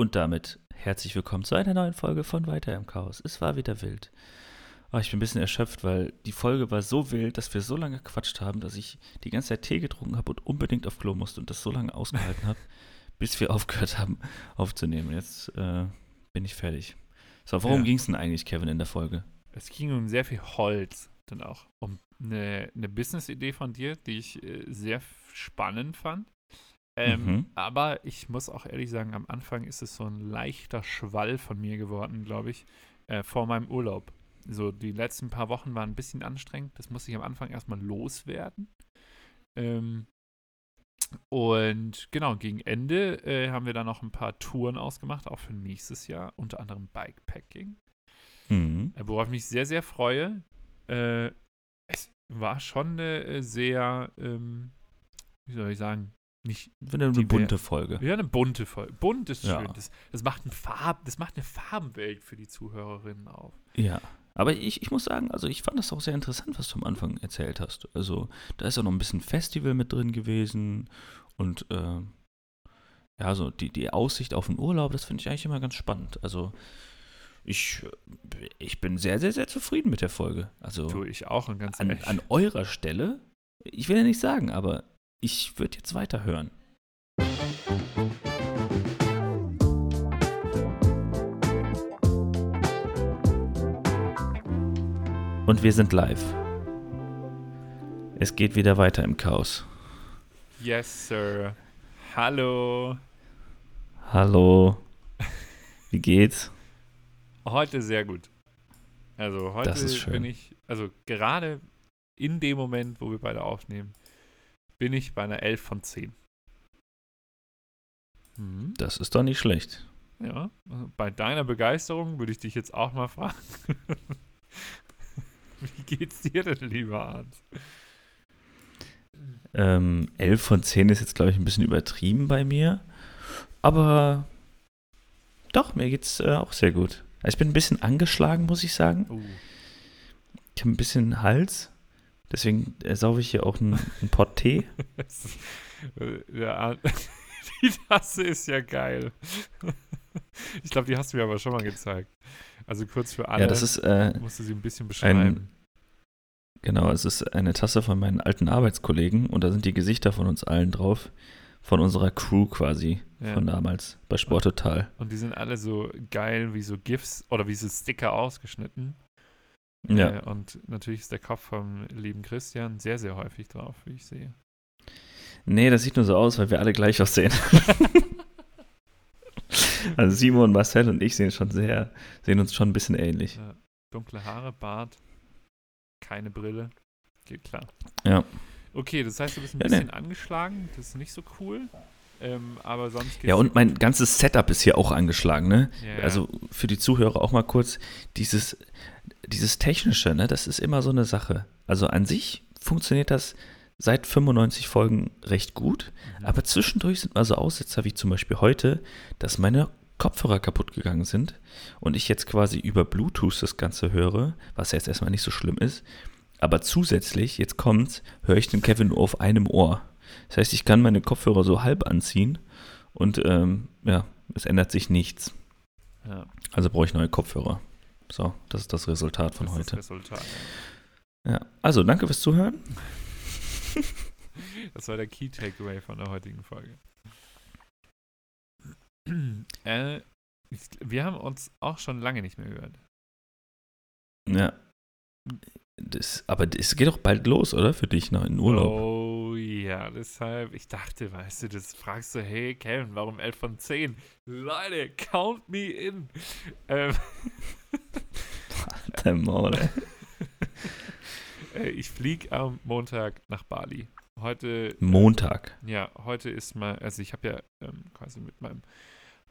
Und damit herzlich willkommen zu einer neuen Folge von Weiter im Chaos. Es war wieder wild. Oh, ich bin ein bisschen erschöpft, weil die Folge war so wild, dass wir so lange gequatscht haben, dass ich die ganze Zeit Tee getrunken habe und unbedingt auf Klo musste und das so lange ausgehalten habe, bis wir aufgehört haben aufzunehmen. Jetzt äh, bin ich fertig. So, worum Ja. ging es denn eigentlich, Kevin, in der Folge? Es ging um sehr viel Holz dann auch. Um eine, eine Business-Idee von dir, die ich äh, sehr spannend fand. Ähm, Mhm. Aber ich muss auch ehrlich sagen, am Anfang ist es so ein leichter Schwall von mir geworden, glaube ich, äh, vor meinem Urlaub. So, die letzten paar Wochen waren ein bisschen anstrengend. Das musste ich am Anfang erstmal loswerden. Ähm, und genau, gegen Ende äh, haben wir dann noch ein paar Touren ausgemacht, auch für nächstes Jahr, unter anderem Bikepacking. Mhm. Äh, Worauf ich mich sehr, sehr freue. Äh, es war schon eine äh, sehr, ähm, wie soll ich sagen, nicht, Eine, eine bunte Folge. ja, eine bunte Folge. Bunt ist Ja. schön. Das, das, macht ein Farb, das macht eine Farbenwelt für die Zuhörerinnen auf. Ja. Aber ich, ich muss sagen, also ich fand das auch sehr interessant, was du am Anfang erzählt hast. Also da ist auch noch ein bisschen Festival mit drin gewesen und äh, ja, so die, die Aussicht auf den Urlaub, das finde ich eigentlich immer ganz spannend. Also ich, ich bin sehr, sehr, sehr zufrieden mit der Folge. Also Tue ich auch und ganz an, an eurer Stelle, ich will ja nicht sagen, aber ich würde jetzt weiterhören. Und wir sind live. Es geht wieder weiter im Chaos. Yes, Sir. Hallo. Hallo. Wie geht's? Heute sehr gut. Also heute Das ist schön. bin ich, also gerade in dem Moment, wo wir beide aufnehmen, bin ich bei einer 11 von 10. Mhm. Das ist doch nicht schlecht. Ja, also bei deiner Begeisterung würde ich dich jetzt auch mal fragen. Wie geht's dir denn, lieber Arndt? Ähm, 11 von 10 ist jetzt, glaube ich, ein bisschen übertrieben bei mir. Aber doch, mir geht's äh, auch sehr gut. Also ich bin ein bisschen angeschlagen, muss ich sagen. Uh, Ich habe ein bisschen Hals. Deswegen äh, saufe ich hier auch einen, einen Pott Tee. äh, der Arndt, die Tasse ist ja geil. Ich glaube, die hast du mir aber schon mal gezeigt. Also kurz für alle, Ja, das ist, äh, musst du sie ein bisschen beschreiben. genau, es ist eine Tasse von meinen alten Arbeitskollegen und da sind die Gesichter von uns allen drauf. Von unserer Crew quasi, Ja. von damals, bei Sport Total. Und die sind alle so geil wie so GIFs oder wie so Sticker ausgeschnitten. Ja. Äh, und natürlich ist der Kopf vom lieben Christian sehr, sehr häufig drauf, wie ich sehe. Nee, das sieht nur so aus, weil wir alle gleich aussehen. also Simon, Marcel und ich sehen schon sehr, sehen uns schon ein bisschen ähnlich. Ja. Dunkle Haare, Bart, keine Brille. Geht klar. Ja. Okay, das heißt, du bist ein Ja, bisschen angeschlagen. Das ist nicht so cool. Ähm, aber sonst geht's Ja, und mein ganzes Setup ist hier auch angeschlagen, ne? Ja. Also für die Zuhörer auch mal kurz, dieses, dieses Technische, ne, das ist immer so eine Sache. Also an sich funktioniert das seit 95 Folgen recht gut, Mhm. aber zwischendurch sind mal so Aussetzer wie zum Beispiel heute, dass meine Kopfhörer kaputt gegangen sind und ich jetzt quasi über Bluetooth das Ganze höre, was jetzt erstmal nicht so schlimm ist. Aber zusätzlich, jetzt kommt's, höre ich den Kevin nur auf einem Ohr. Das heißt, ich kann meine Kopfhörer so halb anziehen und ähm, ja, es ändert sich nichts. ja, Also brauche ich neue Kopfhörer. So, das ist das Resultat von das ist heute. das Resultat. Ja, also danke fürs Zuhören. Das war der Key Takeaway von der heutigen Folge. äh, ich, wir haben uns auch schon lange nicht mehr gehört. Ja. Das, aber es geht doch bald los, oder? Für dich noch in Urlaub. Oh ja, deshalb, ich dachte, weißt du, das fragst du, hey Kevin, warum 11 von 10? Leute, count me in. Ähm, Maul, ey. äh, ich fliege am Montag nach Bali. Heute. Montag. Ja, heute ist mal, also ich habe ja ähm, quasi mit meinem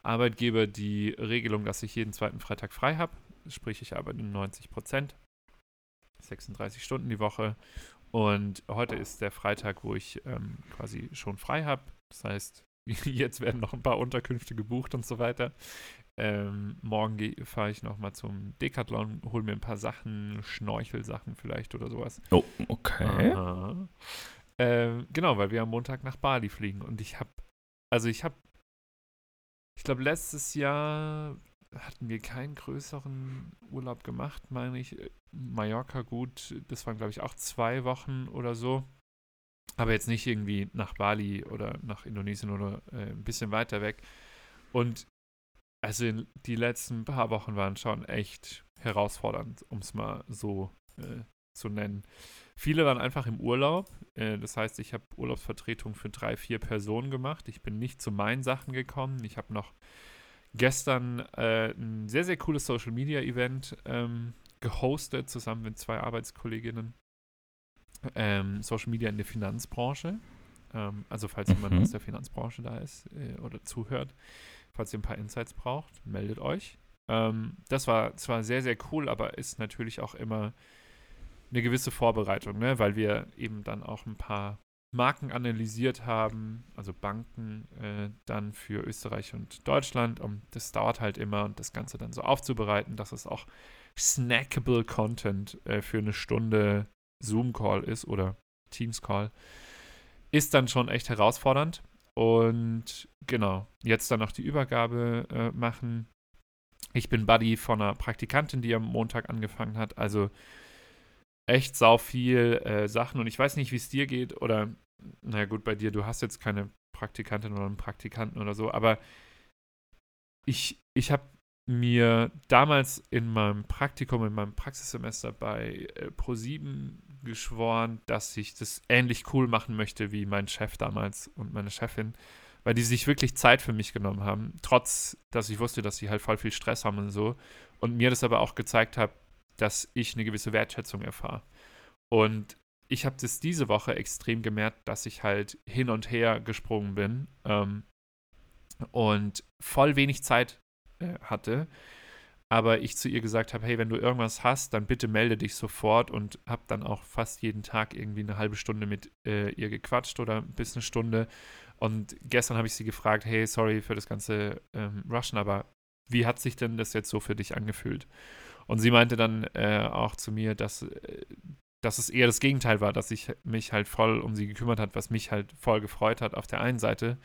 Arbeitgeber die Regelung, dass ich jeden zweiten Freitag frei habe. Sprich, ich arbeite 90 Prozent, 36 Stunden die Woche. Und heute ist der Freitag, wo ich ähm, quasi schon frei habe. Das heißt, jetzt werden noch ein paar Unterkünfte gebucht und so weiter. Ähm, morgen fahre ich nochmal zum Decathlon, hole mir ein paar Sachen, Schnorchelsachen vielleicht oder sowas. Oh, okay. Ähm, genau, weil wir am Montag nach Bali fliegen und ich habe, also ich habe, ich glaube, letztes Jahr hatten wir keinen größeren Urlaub gemacht, meine ich. Mallorca gut, das waren, glaube ich, auch zwei Wochen oder so. Aber jetzt nicht irgendwie nach Bali oder nach Indonesien oder äh, ein bisschen weiter weg. Und also die letzten paar Wochen waren schon echt herausfordernd, um es mal so äh, zu nennen. Viele waren einfach im Urlaub. Äh, das heißt, ich habe Urlaubsvertretung für drei, vier Personen gemacht. Ich bin nicht zu meinen Sachen gekommen. Ich habe noch gestern äh, ein sehr, sehr cooles Social Media Event ähm, gehostet, zusammen mit zwei Arbeitskolleginnen. Ähm, Social Media in der Finanzbranche. Ähm, also, falls jemand Mhm. aus der Finanzbranche da ist äh, oder zuhört, falls ihr ein paar Insights braucht, meldet euch. Ähm, das war zwar sehr, sehr cool, aber ist natürlich auch immer eine gewisse Vorbereitung, ne? weil wir eben dann auch ein paar Marken analysiert haben, also Banken äh, dann für Österreich und Deutschland. Und das dauert halt immer und das Ganze dann so aufzubereiten, dass es auch snackable Content äh, für eine Stunde Zoom-Call ist oder Teams-Call, ist dann schon echt herausfordernd. Und genau, jetzt dann noch die Übergabe äh, machen. Ich bin Buddy von einer Praktikantin, die am Montag angefangen hat. Also echt sau viel äh, Sachen und ich weiß nicht, wie es dir geht oder, naja gut, bei dir, du hast jetzt keine Praktikantin oder einen Praktikanten oder so, aber ich, ich habe mir damals in meinem Praktikum, in meinem Praxissemester bei äh, Pro7 geschworen, dass ich das ähnlich cool machen möchte wie mein Chef damals und meine Chefin, weil die sich wirklich Zeit für mich genommen haben, trotz, dass ich wusste, dass sie halt voll viel Stress haben und so und mir das aber auch gezeigt hat, dass ich eine gewisse Wertschätzung erfahre. Und ich habe das diese Woche extrem gemerkt, dass ich halt hin und her gesprungen bin ähm, und voll wenig Zeit äh, hatte. Aber ich zu ihr gesagt habe, hey, wenn du irgendwas hast, dann bitte melde dich sofort und habe dann auch fast jeden Tag irgendwie eine halbe Stunde mit äh, ihr gequatscht oder bis eine Stunde. Und gestern habe ich sie gefragt, hey, sorry für das ganze ähm, Rushen, aber wie hat sich denn das jetzt so für dich angefühlt? Und sie meinte dann äh, auch zu mir, dass, äh, dass es eher das Gegenteil war, dass ich mich halt voll um sie gekümmert hat, was mich halt voll gefreut hat auf der einen Seite.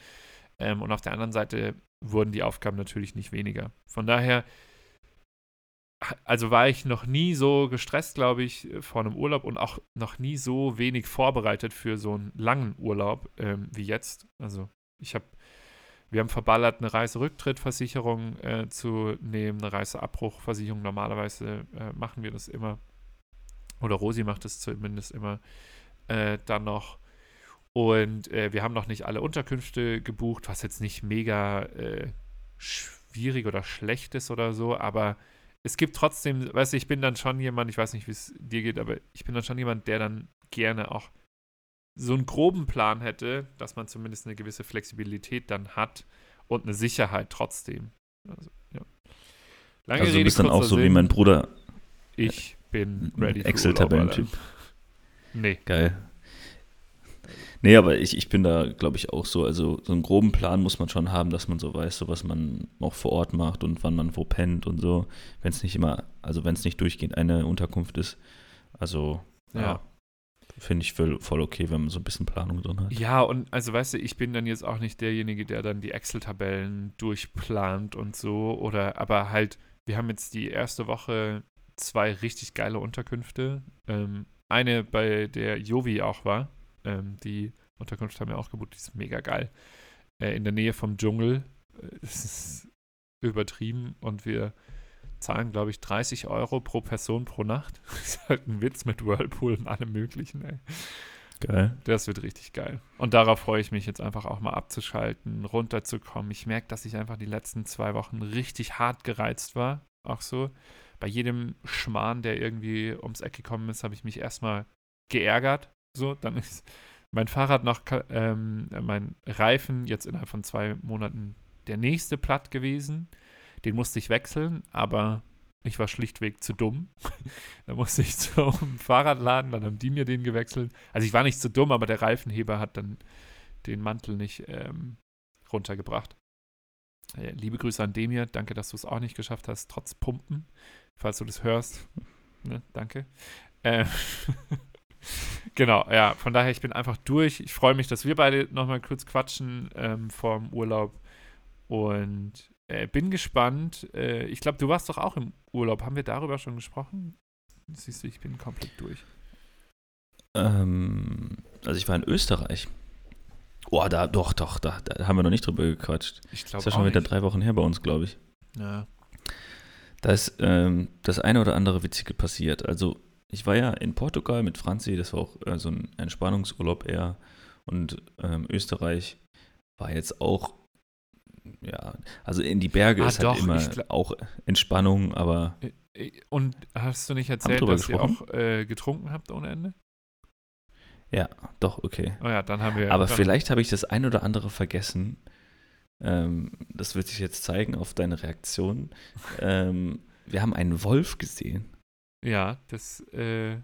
Ähm, und auf der anderen Seite wurden die Aufgaben natürlich nicht weniger. Von daher, also war ich noch nie so gestresst, glaube ich, vor einem Urlaub und auch noch nie so wenig vorbereitet für so einen langen Urlaub ähm, wie jetzt. Also ich habe wir haben verballert, eine Reiserücktrittversicherung äh, zu nehmen, eine Reiseabbruchversicherung. Normalerweise äh, machen wir das immer. Oder Rosi macht es zumindest immer äh, dann noch. Und äh, wir haben noch nicht alle Unterkünfte gebucht, was jetzt nicht mega äh, schwierig oder schlecht ist oder so, aber es gibt trotzdem, weißt du, ich bin dann schon jemand, ich weiß nicht, wie es dir geht, aber ich bin dann schon jemand, der dann gerne auch so einen groben Plan hätte, dass man zumindest eine gewisse Flexibilität dann hat und eine Sicherheit trotzdem. Also, ja. Lange also du bist dann auch so wie Sinn. mein Bruder, Ich bin ready Excel-Tabellentyp. Nee. Geil. Nee, aber ich, ich bin da, glaube ich, auch so. Also, so einen groben Plan muss man schon haben, dass man so weiß, so was man auch vor Ort macht und wann man wo pennt und so. Wenn es nicht immer, also wenn es nicht durchgehend eine Unterkunft ist. Also, ja, Ja. Finde ich voll, voll okay, wenn man so ein bisschen Planung drin hat. Ja, und also weißt du, ich bin dann jetzt auch nicht derjenige, der dann die Excel-Tabellen durchplant und so. Oder aber halt, wir haben jetzt die erste Woche zwei richtig geile Unterkünfte. Ähm, eine, bei der Jovi auch war. Ähm, die Unterkunft haben wir auch gebucht, die ist mega geil. Äh, in der Nähe vom Dschungel. Äh, Es ist übertrieben und wir zahlen, glaube ich, 30 Euro pro Person pro Nacht. Das ist halt ein Witz mit Whirlpool und allem Möglichen, ey. Geil. Das wird richtig geil. Und darauf freue ich mich jetzt einfach auch mal abzuschalten, runterzukommen. Ich merke, dass ich einfach die letzten zwei Wochen richtig hart gereizt war. Auch so. Bei jedem Schmarrn, der irgendwie ums Eck gekommen ist, habe ich mich erstmal geärgert. So, dann ist mein Fahrrad noch, ähm, mein Reifen jetzt innerhalb von zwei Monaten der nächste platt gewesen. Den musste ich wechseln, aber ich war schlichtweg zu dumm. da musste ich zum Fahrradladen, dann haben die mir den gewechselt. Also ich war nicht zu dumm, aber der Reifenheber hat dann den Mantel nicht ähm, runtergebracht. Äh, liebe Grüße an Demir, danke, dass du es auch nicht geschafft hast, trotz Pumpen, falls du das hörst. Ne, danke. Äh, genau, ja, von daher, ich bin einfach durch. Ich freue mich, dass wir beide nochmal kurz quatschen ähm, vorm Urlaub. Und äh, bin gespannt. Äh, ich glaube, du warst doch auch im Urlaub. Haben wir darüber schon gesprochen? Siehst du, ich bin komplett durch. Ähm, also ich war in Österreich. Oh, da, doch, doch, da, da haben wir noch nicht drüber gequatscht. Ich Das glaube ist ja schon wieder drei Wochen her bei uns, glaube ich. Ja. Da ist ähm, das eine oder andere Witzige passiert. Also ich war ja in Portugal mit Franzi, das war auch äh, so ein Entspannungsurlaub eher. Und ähm, Österreich war jetzt auch, ja, also in die Berge Ah, ist doch, halt immer auch Entspannung, aber Äh, Und hast du nicht erzählt, dass ihr gesprochen? auch äh, getrunken habt ohne Ende? ja, doch, okay. Oh ja, dann haben wir. Aber vielleicht habe ich das ein oder andere vergessen. Ähm, das wird sich jetzt zeigen auf deine Reaktion. ähm, wir haben einen Wolf gesehen. Ja, das. Äh,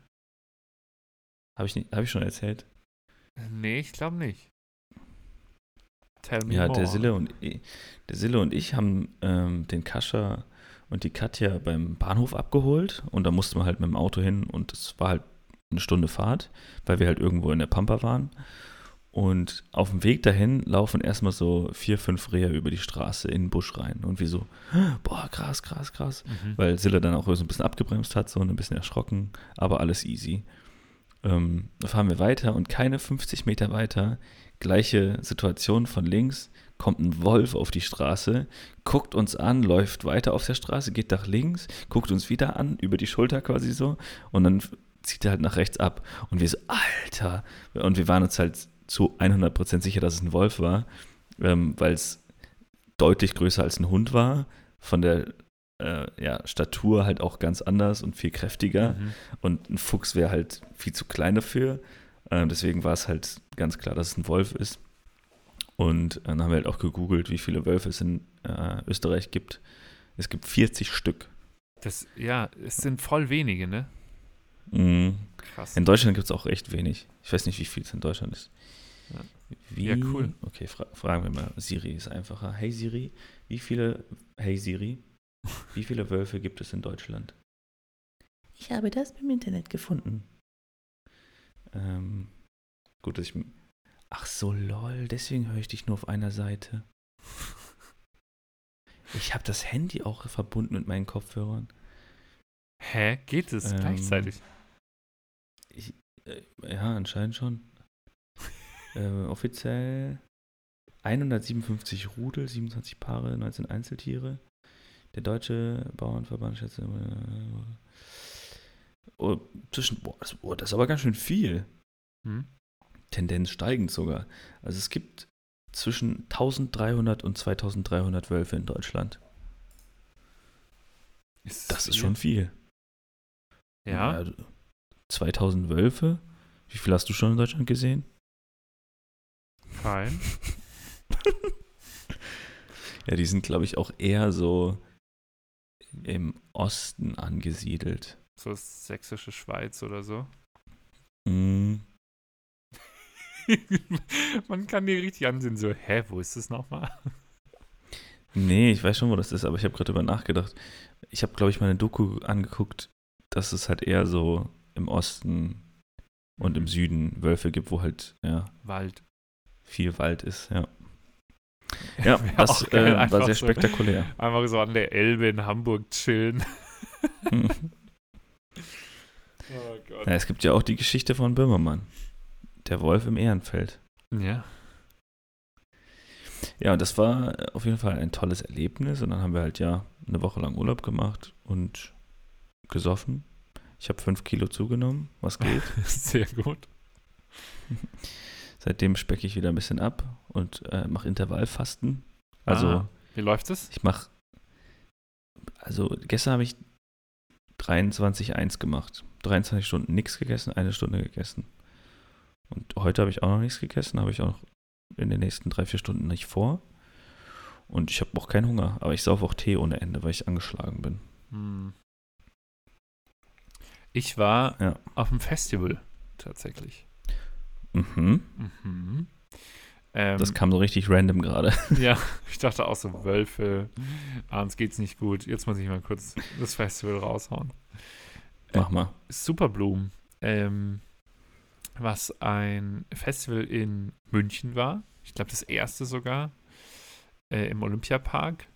Habe ich, nicht- hab ich schon erzählt? nee, ich glaube nicht. Tell me Ja, more. der Sille und ich, der Sille und ich haben ähm, den Kascha und die Katja beim Bahnhof abgeholt und da mussten wir halt mit dem Auto hin und es war halt eine Stunde Fahrt, weil wir halt irgendwo in der Pampa waren. Und auf dem Weg dahin laufen erstmal so vier, fünf Rehe über die Straße in den Busch rein. Und wir so, boah, krass, krass, krass. Mhm. Weil Sille dann auch so ein bisschen abgebremst hat, so ein bisschen erschrocken, aber alles easy. Ähm, da fahren wir weiter und keine 50 Meter weiter, gleiche Situation von links, kommt ein Wolf auf die Straße, guckt uns an, läuft weiter auf der Straße, geht nach links, guckt uns wieder an, über die Schulter quasi so und dann zieht er halt nach rechts ab. Und wir so, Alter! Und wir waren uns halt zu 100% sicher, dass es ein Wolf war, ähm, weil es deutlich größer als ein Hund war, von der äh, ja, Statur halt auch ganz anders und viel kräftiger. Mhm. Und ein Fuchs wäre halt viel zu klein dafür. Ähm, deswegen war es halt ganz klar, dass es ein Wolf ist. Und äh, dann haben wir halt auch gegoogelt, wie viele Wölfe es in äh, Österreich gibt. Es gibt 40 Stück. Das, ja, es sind voll wenige, ne? Mhm. Krass. In Deutschland gibt es auch recht wenig. Ich weiß nicht, wie viel es in Deutschland ist. Ja. Wie, Ja, cool. Okay, fra fragen wir mal. Siri ist einfacher. Hey Siri, wie viele, hey Siri, wie viele Wölfe gibt es in Deutschland? Ich habe das im Internet gefunden. Ähm, gut, dass ich. Ach so, lol, deswegen höre ich dich nur auf einer Seite. Ich habe das Handy auch verbunden mit meinen Kopfhörern. Hä? Geht es Ähm, gleichzeitig? Ich, äh, ja, anscheinend schon. äh, offiziell 157 Rudel, 27 Paare, 19 Einzeltiere. Der Deutsche Bauernverband schätzt. Äh, oh, zwischen, boah, das, boah, das ist aber ganz schön viel. Hm? Tendenz steigend sogar. Also es gibt zwischen 1300 und 2300 Wölfe in Deutschland. Ist Das ist viel? schon viel. Ja. Ja, 2000 Wölfe? Wie viel hast du schon in Deutschland gesehen? Kein. Ja, die sind, glaube ich, auch eher so im Osten angesiedelt. So sächsische Schweiz oder so. Mm, Man kann die richtig ansehen, so, hä, wo ist das nochmal? nee, ich weiß schon, wo das ist, aber ich habe gerade drüber nachgedacht. Ich habe, glaube ich, mal eine Doku angeguckt, dass es halt eher so im Osten und im Süden Wölfe gibt, wo halt ja, Wald. viel Wald ist, ja. Ja, das geil, äh, war sehr so- spektakulär. Einfach so an der Elbe in Hamburg chillen. Oh Gott. es gibt ja auch die Geschichte von Böhmermann. Der Wolf im Ehrenfeld. Ja. Ja, und das war auf jeden Fall ein tolles Erlebnis. Und dann haben wir halt ja eine Woche lang Urlaub gemacht und gesoffen. Ich habe fünf Kilo zugenommen, was geht. Sehr gut. Seitdem specke ich wieder ein bisschen ab und äh, mache Intervallfasten. Also Ah, wie läuft es? ich mache, also gestern habe ich 23,1 gemacht. 23 Stunden nichts gegessen, eine Stunde gegessen. Und heute habe ich auch noch nichts gegessen, habe ich auch noch in den nächsten drei, vier Stunden nicht vor. Und ich habe auch keinen Hunger, aber ich saufe auch Tee ohne Ende, weil ich angeschlagen bin. Hm. Ich war Ja. auf dem Festival tatsächlich. Mhm. Mhm. Ähm, Das kam so richtig random gerade. ja, ich dachte auch so, Wölfe, abends geht's nicht gut. Jetzt muss ich mal kurz das Festival raushauen. Mach mal. Superblumen, ähm, was ein Festival in München war. Ich glaube, das erste sogar. äh, im Olympiapark.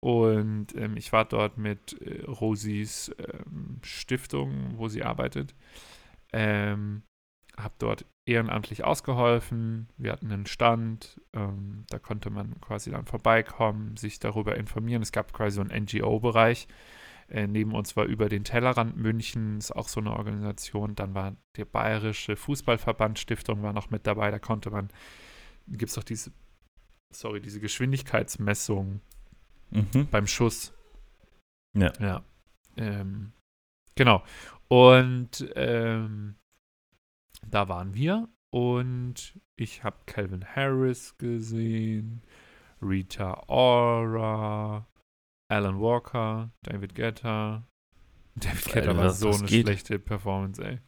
Und ähm, ich war dort mit äh, Rosis ähm, Stiftung, wo sie arbeitet. Ähm, habe dort ehrenamtlich ausgeholfen. Wir hatten einen Stand, ähm, da konnte man quasi dann vorbeikommen, sich darüber informieren. Es gab quasi so einen NGO-Bereich. Äh, neben uns war über den Tellerrand München, ist auch so eine Organisation. Dann war der Bayerische Fußballverband Stiftung war noch mit dabei. Da konnte man, gibt es doch diese, sorry, diese Geschwindigkeitsmessung Mhm. beim Schuss. Ja. Ja. Ähm, genau. Und ähm, da waren wir und ich habe Calvin Harris gesehen, Rita Ora, Alan Walker, David Guetta. David Guetta Alter, war so eine geht? schlechte Performance, ey.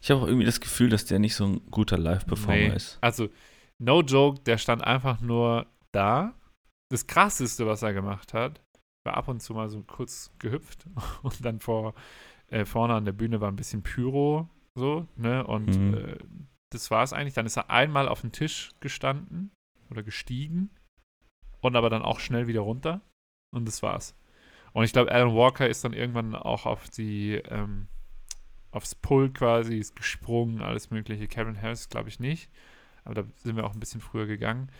Ich habe auch irgendwie das Gefühl, dass der nicht so ein guter Live-Performer Nee. ist. Also, no joke, der stand einfach nur da. Das krasseste, was er gemacht hat, war ab und zu mal so kurz gehüpft und dann vor, äh, vorne an der Bühne war ein bisschen Pyro, so, ne? Und Mhm. äh, das war es eigentlich. Dann ist er einmal auf den Tisch gestanden oder gestiegen und aber dann auch schnell wieder runter und das war's. Und ich glaube, Alan Walker ist dann irgendwann auch auf die, ähm, aufs Pult quasi, ist gesprungen, alles mögliche. Kevin Harris glaube ich nicht. Aber da sind wir auch ein bisschen früher gegangen.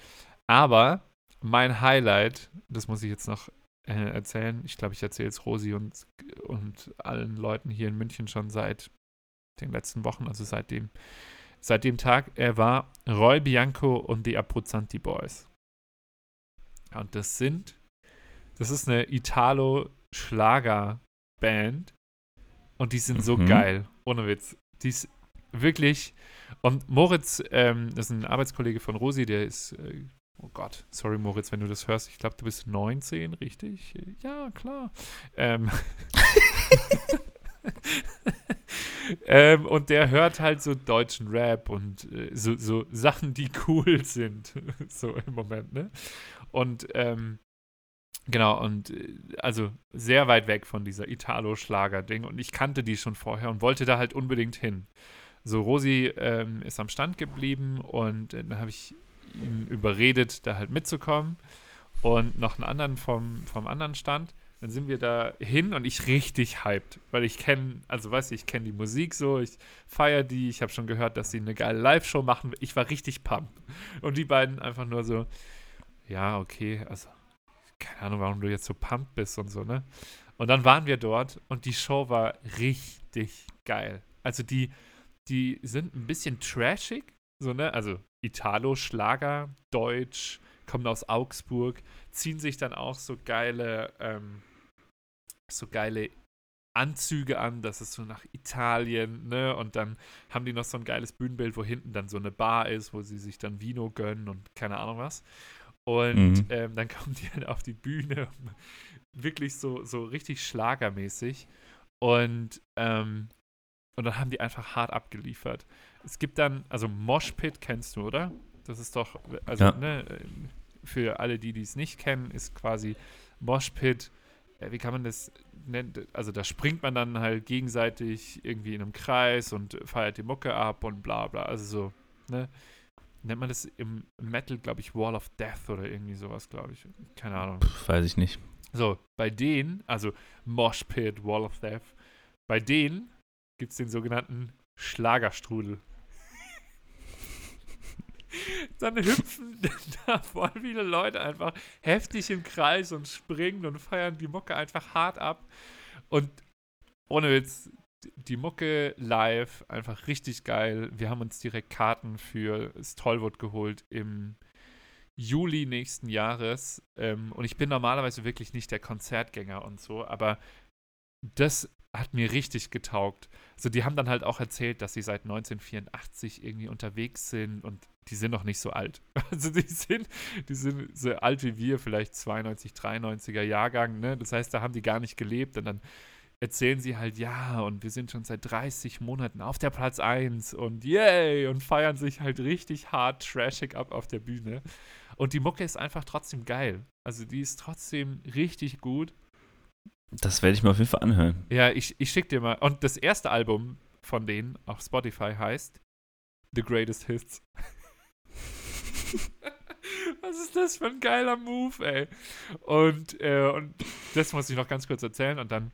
Aber mein Highlight, das muss ich jetzt noch äh, erzählen. Ich glaube, ich erzähle es Rosi und, und allen Leuten hier in München schon seit den letzten Wochen, also seit dem, seit dem Tag. Er war Roy Bianco und die Abruzzanti Boys. Und das sind, das ist eine Italo-Schlager-Band. Und die sind so Mhm. geil. Ohne Witz. Die ist wirklich. Und Moritz, ähm, das ist ein Arbeitskollege von Rosi, der ist. Äh, oh Gott, sorry Moritz, wenn du das hörst. Ich glaube, du bist 19, richtig? Ja, klar. Ähm, ähm, und der hört halt so deutschen Rap und äh, so, so Sachen, die cool sind. so im Moment, ne? Und ähm, Genau, und äh, also sehr weit weg von dieser Italo-Schlager-Ding. Und ich kannte die schon vorher und wollte da halt unbedingt hin. So, Rosi ähm, ist am Stand geblieben und äh, dann habe ich ihn überredet, da halt mitzukommen. Und noch einen anderen vom, vom anderen Stand. Dann sind wir da hin und ich richtig hyped, weil ich kenne, also weißt du, ich kenne die Musik so, ich feiere die, ich habe schon gehört, dass sie eine geile Live-Show machen. Ich war richtig pumped. Und die beiden einfach nur so, ja, okay, also keine Ahnung, warum du jetzt so pumped bist und so, ne? Und dann waren wir dort und die Show war richtig geil. Also die, die sind ein bisschen trashig, so, ne? Also Italo, Schlager, Deutsch, kommen aus Augsburg, ziehen sich dann auch so geile, ähm, so geile Anzüge an, das ist so nach Italien, ne? Und dann haben die noch so ein geiles Bühnenbild, wo hinten dann so eine Bar ist, wo sie sich dann Vino gönnen und keine Ahnung was. Und Mhm. ähm, dann kommen die halt auf die Bühne, wirklich so, so richtig schlagermäßig. Und, ähm, und dann haben die einfach hart abgeliefert. Es gibt dann, also Moshpit kennst du, oder? Das ist doch, also, Ja. ne, für alle, die es nicht kennen, ist quasi Moshpit, wie kann man das nennen? Also da springt man dann halt gegenseitig irgendwie in einem Kreis und feiert die Mucke ab und bla bla. Also so, ne? Nennt man das im Metal, glaube ich, Wall of Death oder irgendwie sowas, glaube ich. Keine Ahnung. Pff, weiß ich nicht. So, bei denen, also Mosh Pit, Wall of Death, bei denen gibt es den sogenannten Schlagerstrudel. Dann hüpfen da voll viele Leute einfach heftig im Kreis und springen und feiern die Mucke einfach hart ab. Und ohne Witz, die Mucke live, einfach richtig geil. Wir haben uns direkt Karten für das Tollwood geholt im Juli nächsten Jahres. Ähm, und ich bin normalerweise wirklich nicht der Konzertgänger und so, aber das hat mir richtig getaugt. Also die haben dann halt auch erzählt, dass sie seit 1984 irgendwie unterwegs sind und die sind noch nicht so alt. Also die sind, die sind so alt wie wir, vielleicht 92, 93er Jahrgang, ne? Das heißt, da haben die gar nicht gelebt und dann erzählen sie halt, ja, und wir sind schon seit 30 Monaten auf der Platz 1 und yay und feiern sich halt richtig hart trashig ab auf der Bühne. Und die Mucke ist einfach trotzdem geil. Also die ist trotzdem richtig gut. Das werde ich mir auf jeden Fall anhören. Ja, ich, ich schick dir mal. Und das erste Album von denen auf Spotify heißt The Greatest Hits. Was was ist das für ein geiler Move, ey. Und, äh, und das muss ich noch ganz kurz erzählen und dann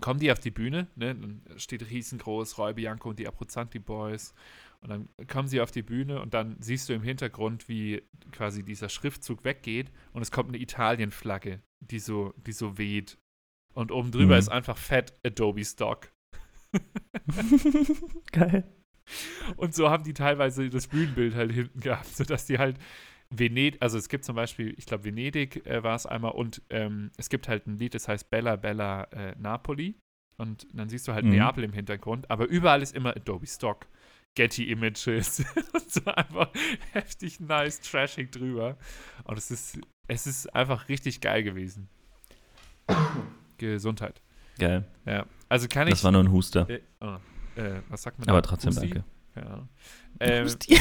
kommen die auf die Bühne, ne? Dann steht riesengroß Roy Bianco und die Abruzzanti Boys. Und dann kommen sie auf die Bühne und dann siehst du im Hintergrund, wie quasi dieser Schriftzug weggeht und es kommt eine Italienflagge, die so, die so weht. Und oben drüber mhm. ist einfach fett Adobe Stock. Geil. Und so haben die teilweise das Bühnenbild halt hinten gehabt, sodass die halt Venedig, also es gibt zum Beispiel, ich glaube, Venedig äh, war es einmal und ähm, es gibt halt ein Lied, das heißt Bella Bella äh, Napoli. Und dann siehst du halt mhm. Neapel im Hintergrund, aber überall ist immer Adobe Stock. Getty Images und so einfach heftig nice trashig drüber. Und es ist, es ist einfach richtig geil gewesen. Gesundheit. Geil. Ja, also kann ich. Das war nur ein Huster. Äh, oh, äh, was sagt man? Aber da? trotzdem Husti? danke. Ja. Ähm, Husti.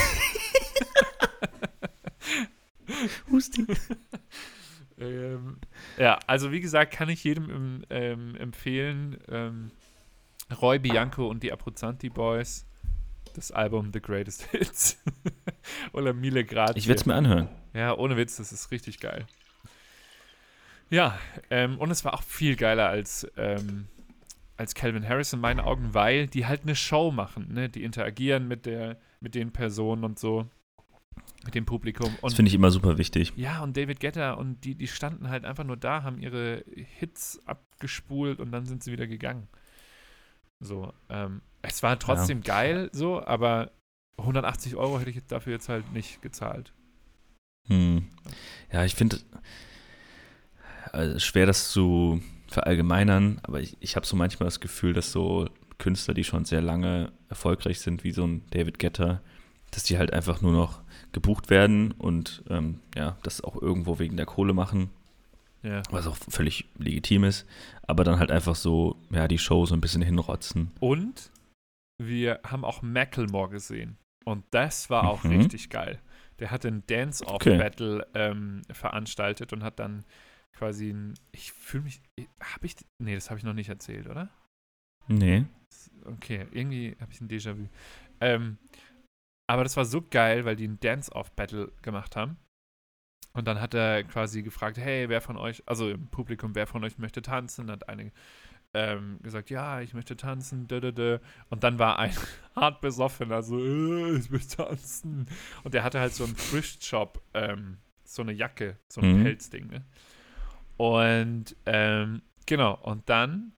Husti. ähm, ja, also wie gesagt, kann ich jedem ähm, empfehlen. Ähm, Roy Bianco und die Abruzzanti Boys das Album The Greatest Hits. Oder Mille Grad. Ich werde es mir anhören. Ja, ohne Witz, das ist richtig geil. Ja, ähm, und es war auch viel geiler als, ähm, als Calvin Harris in meinen Augen, weil die halt eine Show machen, ne? Die interagieren mit der, mit den Personen und so, mit dem Publikum. Und, das finde ich immer super wichtig. Ja, und David Guetta und die, die standen halt einfach nur da, haben ihre Hits abgespult und dann sind sie wieder gegangen. So, ähm, es war trotzdem ja. geil, so, aber 180 Euro hätte ich dafür jetzt halt nicht gezahlt. Hm. Ja, ich finde also schwer, das zu verallgemeinern, aber ich, ich habe so manchmal das Gefühl, dass so Künstler, die schon sehr lange erfolgreich sind, wie so ein David Getter, dass die halt einfach nur noch gebucht werden und ähm, ja, das auch irgendwo wegen der Kohle machen ja. Was auch völlig legitim ist. Aber dann halt einfach so, ja, die Show so ein bisschen hinrotzen. Und wir haben auch Macklemore gesehen. Und das war auch mhm. richtig geil. Der hat ein Dance-Off-Battle okay. ähm, veranstaltet und hat dann quasi ein. Ich fühle mich. Habe ich. Nee, das habe ich noch nicht erzählt, oder? Nee. Okay, irgendwie habe ich ein Déjà-vu. Ähm, aber das war so geil, weil die ein Dance-Off-Battle gemacht haben. Und dann hat er quasi gefragt, hey, wer von euch, also im Publikum, wer von euch möchte tanzen? Hat eine ähm, gesagt, ja, ich möchte tanzen. Und dann war ein hart besoffener, so, äh, ich möchte tanzen. Und der hatte halt so einen Thrift-Shop, ähm, so eine Jacke, so ein mhm. Pelzding, ne? Und ähm, genau, und dann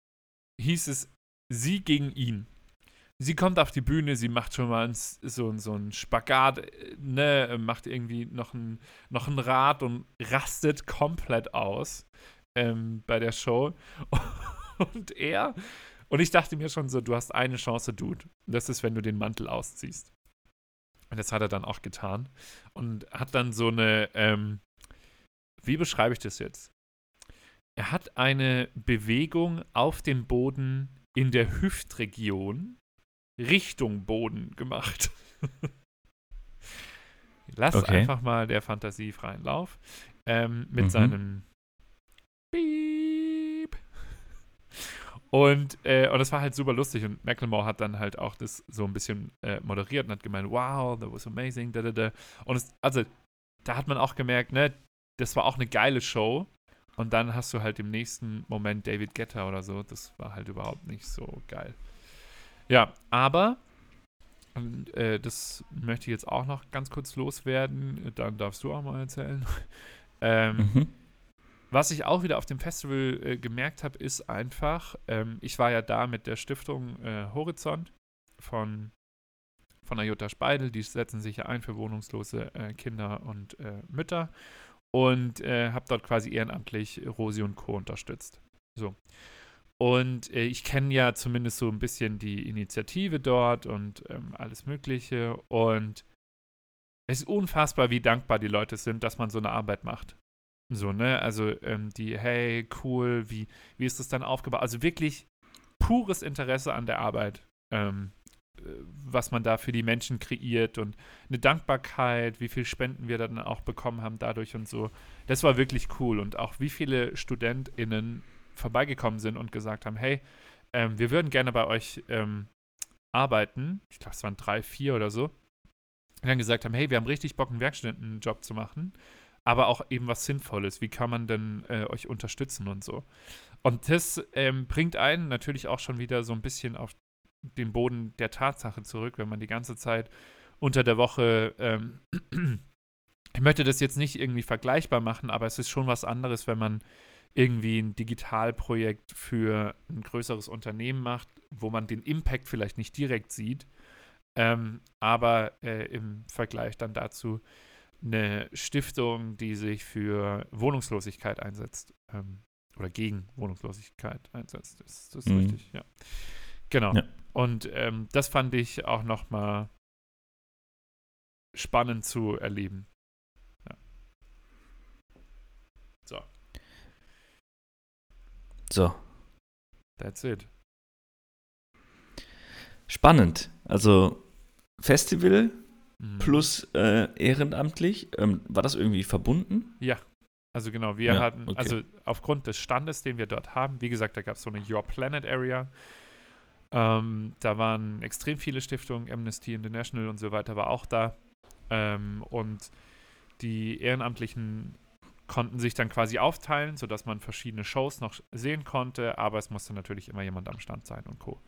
hieß es sie gegen ihn sie kommt auf die Bühne, sie macht schon mal so, so einen Spagat, äh, ne, macht irgendwie noch ein, noch ein Rad und rastet komplett aus ähm, bei der Show. Und er, und ich dachte mir schon so, du hast eine Chance, Dude. Das ist, wenn du den Mantel ausziehst. Und das hat er dann auch getan. Und hat dann so eine, ähm, wie beschreibe ich das jetzt? Er hat eine Bewegung auf dem Boden in der Hüftregion Richtung Boden gemacht. Lass okay. einfach mal der Fantasie freien Lauf. Ähm, mit mhm. seinem Beep. Und, äh, und das war halt super lustig. Und Macklemore hat dann halt auch das so ein bisschen äh, moderiert und hat gemeint, wow, that was amazing. Da, da, da. Und es, also, da hat man auch gemerkt, ne, das war auch eine geile Show. Und dann hast du halt im nächsten Moment David Guetta oder so. Das war halt überhaupt nicht so geil. Ja, aber äh, das möchte ich jetzt auch noch ganz kurz loswerden. Dann darfst du auch mal erzählen. ähm, mhm. Was ich auch wieder auf dem Festival äh, gemerkt habe, ist einfach, ähm, ich war ja da mit der Stiftung äh, Horizont von, von der Jutta Speidel, die setzen sich ja ein für wohnungslose äh, Kinder und äh, Mütter und äh, habe dort quasi ehrenamtlich Rosi und Co. unterstützt. So. Und äh, ich kenne ja zumindest so ein bisschen die Initiative dort und ähm, alles Mögliche. Und es ist unfassbar, wie dankbar die Leute sind, dass man so eine Arbeit macht. So, ne? Also ähm, die, hey, cool, wie, wie ist das dann aufgebaut? Also wirklich pures Interesse an der Arbeit, ähm, äh, was man da für die Menschen kreiert und eine Dankbarkeit, wie viel Spenden wir dann auch bekommen haben dadurch und so. Das war wirklich cool. Und auch wie viele StudentInnen vorbeigekommen sind und gesagt haben, hey, ähm, wir würden gerne bei euch ähm, arbeiten. Ich glaube, es waren drei, vier oder so. dann gesagt haben, hey, wir haben richtig Bock, einen Werkstudentenjob zu machen, aber auch eben was Sinnvolles. Wie kann man denn äh, euch unterstützen und so? Und das ähm, bringt einen natürlich auch schon wieder so ein bisschen auf den Boden der Tatsache zurück, wenn man die ganze Zeit unter der Woche, ähm, ich möchte das jetzt nicht irgendwie vergleichbar machen, aber es ist schon was anderes, wenn man irgendwie ein Digitalprojekt für ein größeres Unternehmen macht, wo man den Impact vielleicht nicht direkt sieht, ähm, aber äh, im Vergleich dann dazu eine Stiftung, die sich für Wohnungslosigkeit einsetzt ähm, oder gegen Wohnungslosigkeit einsetzt. Das, das ist mhm. richtig, ja. Genau. Ja. Und ähm, das fand ich auch nochmal spannend zu erleben. Ja. So. So. That's it. Spannend. Also Festival mhm. plus äh, ehrenamtlich. Ähm, war das irgendwie verbunden? Ja. Also genau, wir ja, hatten, okay. also aufgrund des Standes, den wir dort haben, wie gesagt, da gab es so eine Your Planet Area. Ähm, da waren extrem viele Stiftungen, Amnesty International und so weiter war auch da. Ähm, und die Ehrenamtlichen konnten sich dann quasi aufteilen, sodass man verschiedene Shows noch sehen konnte, aber es musste natürlich immer jemand am Stand sein und Co.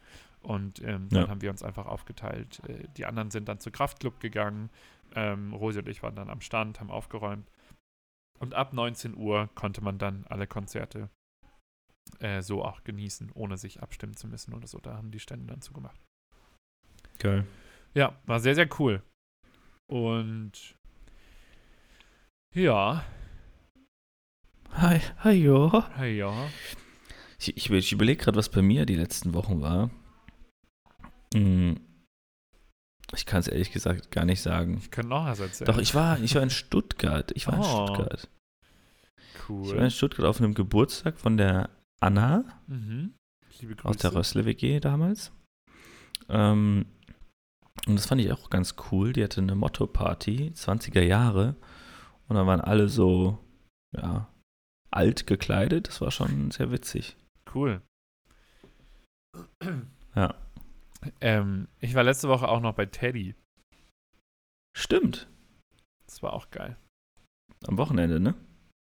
Und ähm, dann ja. haben wir uns einfach aufgeteilt. Äh, die anderen sind dann zu Kraftclub gegangen. Ähm, Rosi und ich waren dann am Stand, haben aufgeräumt. Und ab 19 Uhr konnte man dann alle Konzerte äh, so auch genießen, ohne sich abstimmen zu müssen oder so. Da haben die Stände dann zugemacht. Geil. Ja, war sehr, sehr cool. Und ja. Hi, hi, ja. Hi, ja. Ich, ich, ich überlege gerade, was bei mir die letzten Wochen war. Hm. Ich kann es ehrlich gesagt gar nicht sagen. Ich könnte noch was erzählen. Doch, ich war, ich war in Stuttgart. Ich war oh. in Stuttgart. Cool. Ich war in Stuttgart auf einem Geburtstag von der Anna. Mhm. Aus der Rössle-WG damals. Ähm, und das fand ich auch ganz cool. Die hatte eine Motto-Party, 20er Jahre. Und da waren alle so, ja, alt gekleidet. Das war schon sehr witzig. Cool. Ja. Ähm, ich war letzte Woche auch noch bei Teddy. Stimmt. Das war auch geil. Am Wochenende, ne?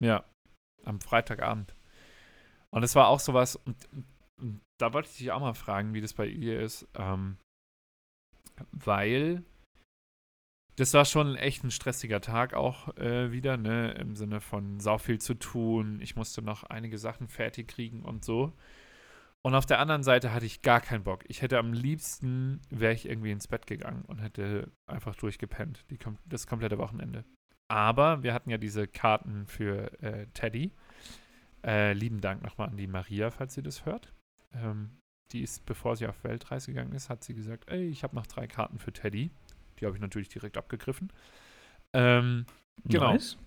Ja, am Freitagabend. Und es war auch sowas, und, und, da wollte ich dich auch mal fragen, wie das bei ihr ist, ähm, weil das war schon echt ein stressiger Tag auch äh, wieder, ne, im Sinne von sau viel zu tun. Ich musste noch einige Sachen fertig kriegen und so. Und auf der anderen Seite hatte ich gar keinen Bock. Ich hätte am liebsten, wäre ich irgendwie ins Bett gegangen und hätte einfach durchgepennt, die, das komplette Wochenende. Aber wir hatten ja diese Karten für äh, Teddy. Äh, lieben Dank nochmal an die Maria, falls sie das hört. Ähm, die ist, bevor sie auf Weltreise gegangen ist, hat sie gesagt, ey, ich habe noch drei Karten für Teddy. Die habe ich natürlich direkt abgegriffen. Ähm, genau. Nice.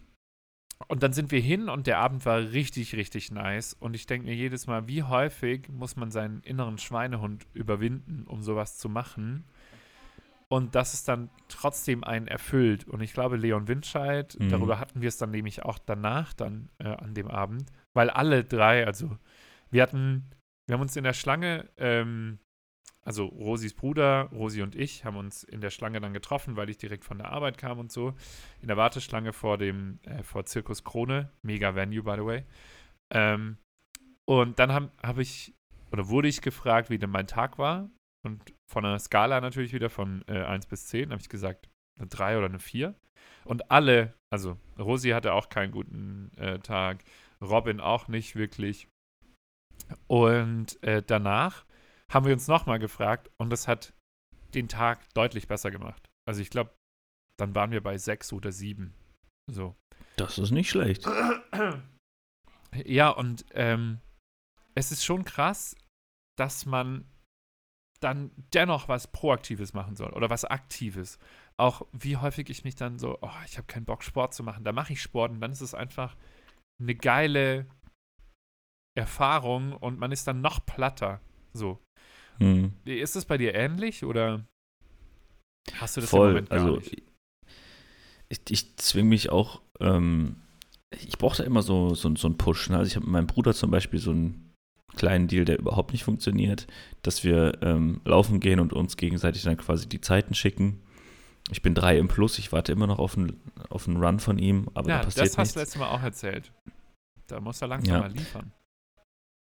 Und dann sind wir hin und der Abend war richtig, richtig nice. Und ich denke mir jedes Mal, wie häufig muss man seinen inneren Schweinehund überwinden, um sowas zu machen? Und das ist dann trotzdem einen erfüllt. Und ich glaube, Leon Windscheid, mhm. darüber hatten wir es dann nämlich auch danach, dann äh, an dem Abend, weil alle drei, also wir hatten, wir haben uns in der Schlange ähm, also Rosis Bruder, Rosi und ich haben uns in der Schlange dann getroffen, weil ich direkt von der Arbeit kam und so. In der Warteschlange vor dem, äh, vor Zirkus Krone, mega Venue, by the way. Ähm, und dann habe hab ich, oder wurde ich gefragt, wie denn mein Tag war. Und von einer Skala natürlich wieder von äh, 1 bis 10 habe ich gesagt, eine 3 oder eine 4. Und alle, also Rosi hatte auch keinen guten äh, Tag, Robin auch nicht wirklich. Und äh, danach haben wir uns nochmal gefragt und das hat den Tag deutlich besser gemacht. Also ich glaube, dann waren wir bei sechs oder sieben. So. Das ist nicht schlecht. Ja, und ähm, es ist schon krass, dass man dann dennoch was Proaktives machen soll oder was Aktives. Auch wie häufig ich mich dann so, oh, ich habe keinen Bock, Sport zu machen. Da mache ich Sport und dann ist es einfach eine geile Erfahrung und man ist dann noch platter. So. Hm. Ist das bei dir ähnlich oder hast du das Voll, im Moment gar also, nicht? Ich, ich zwinge mich auch, ähm, ich brauche da immer so, so, so einen Push. Ne? Also ich habe mit meinem Bruder zum Beispiel so einen kleinen Deal, der überhaupt nicht funktioniert, dass wir ähm, laufen gehen und uns gegenseitig dann quasi die Zeiten schicken. Ich bin drei im Plus, ich warte immer noch auf einen, auf einen Run von ihm, aber ja, da passiert das hast nichts. du letztes Mal auch erzählt. Da muss er langsam Ja. mal liefern.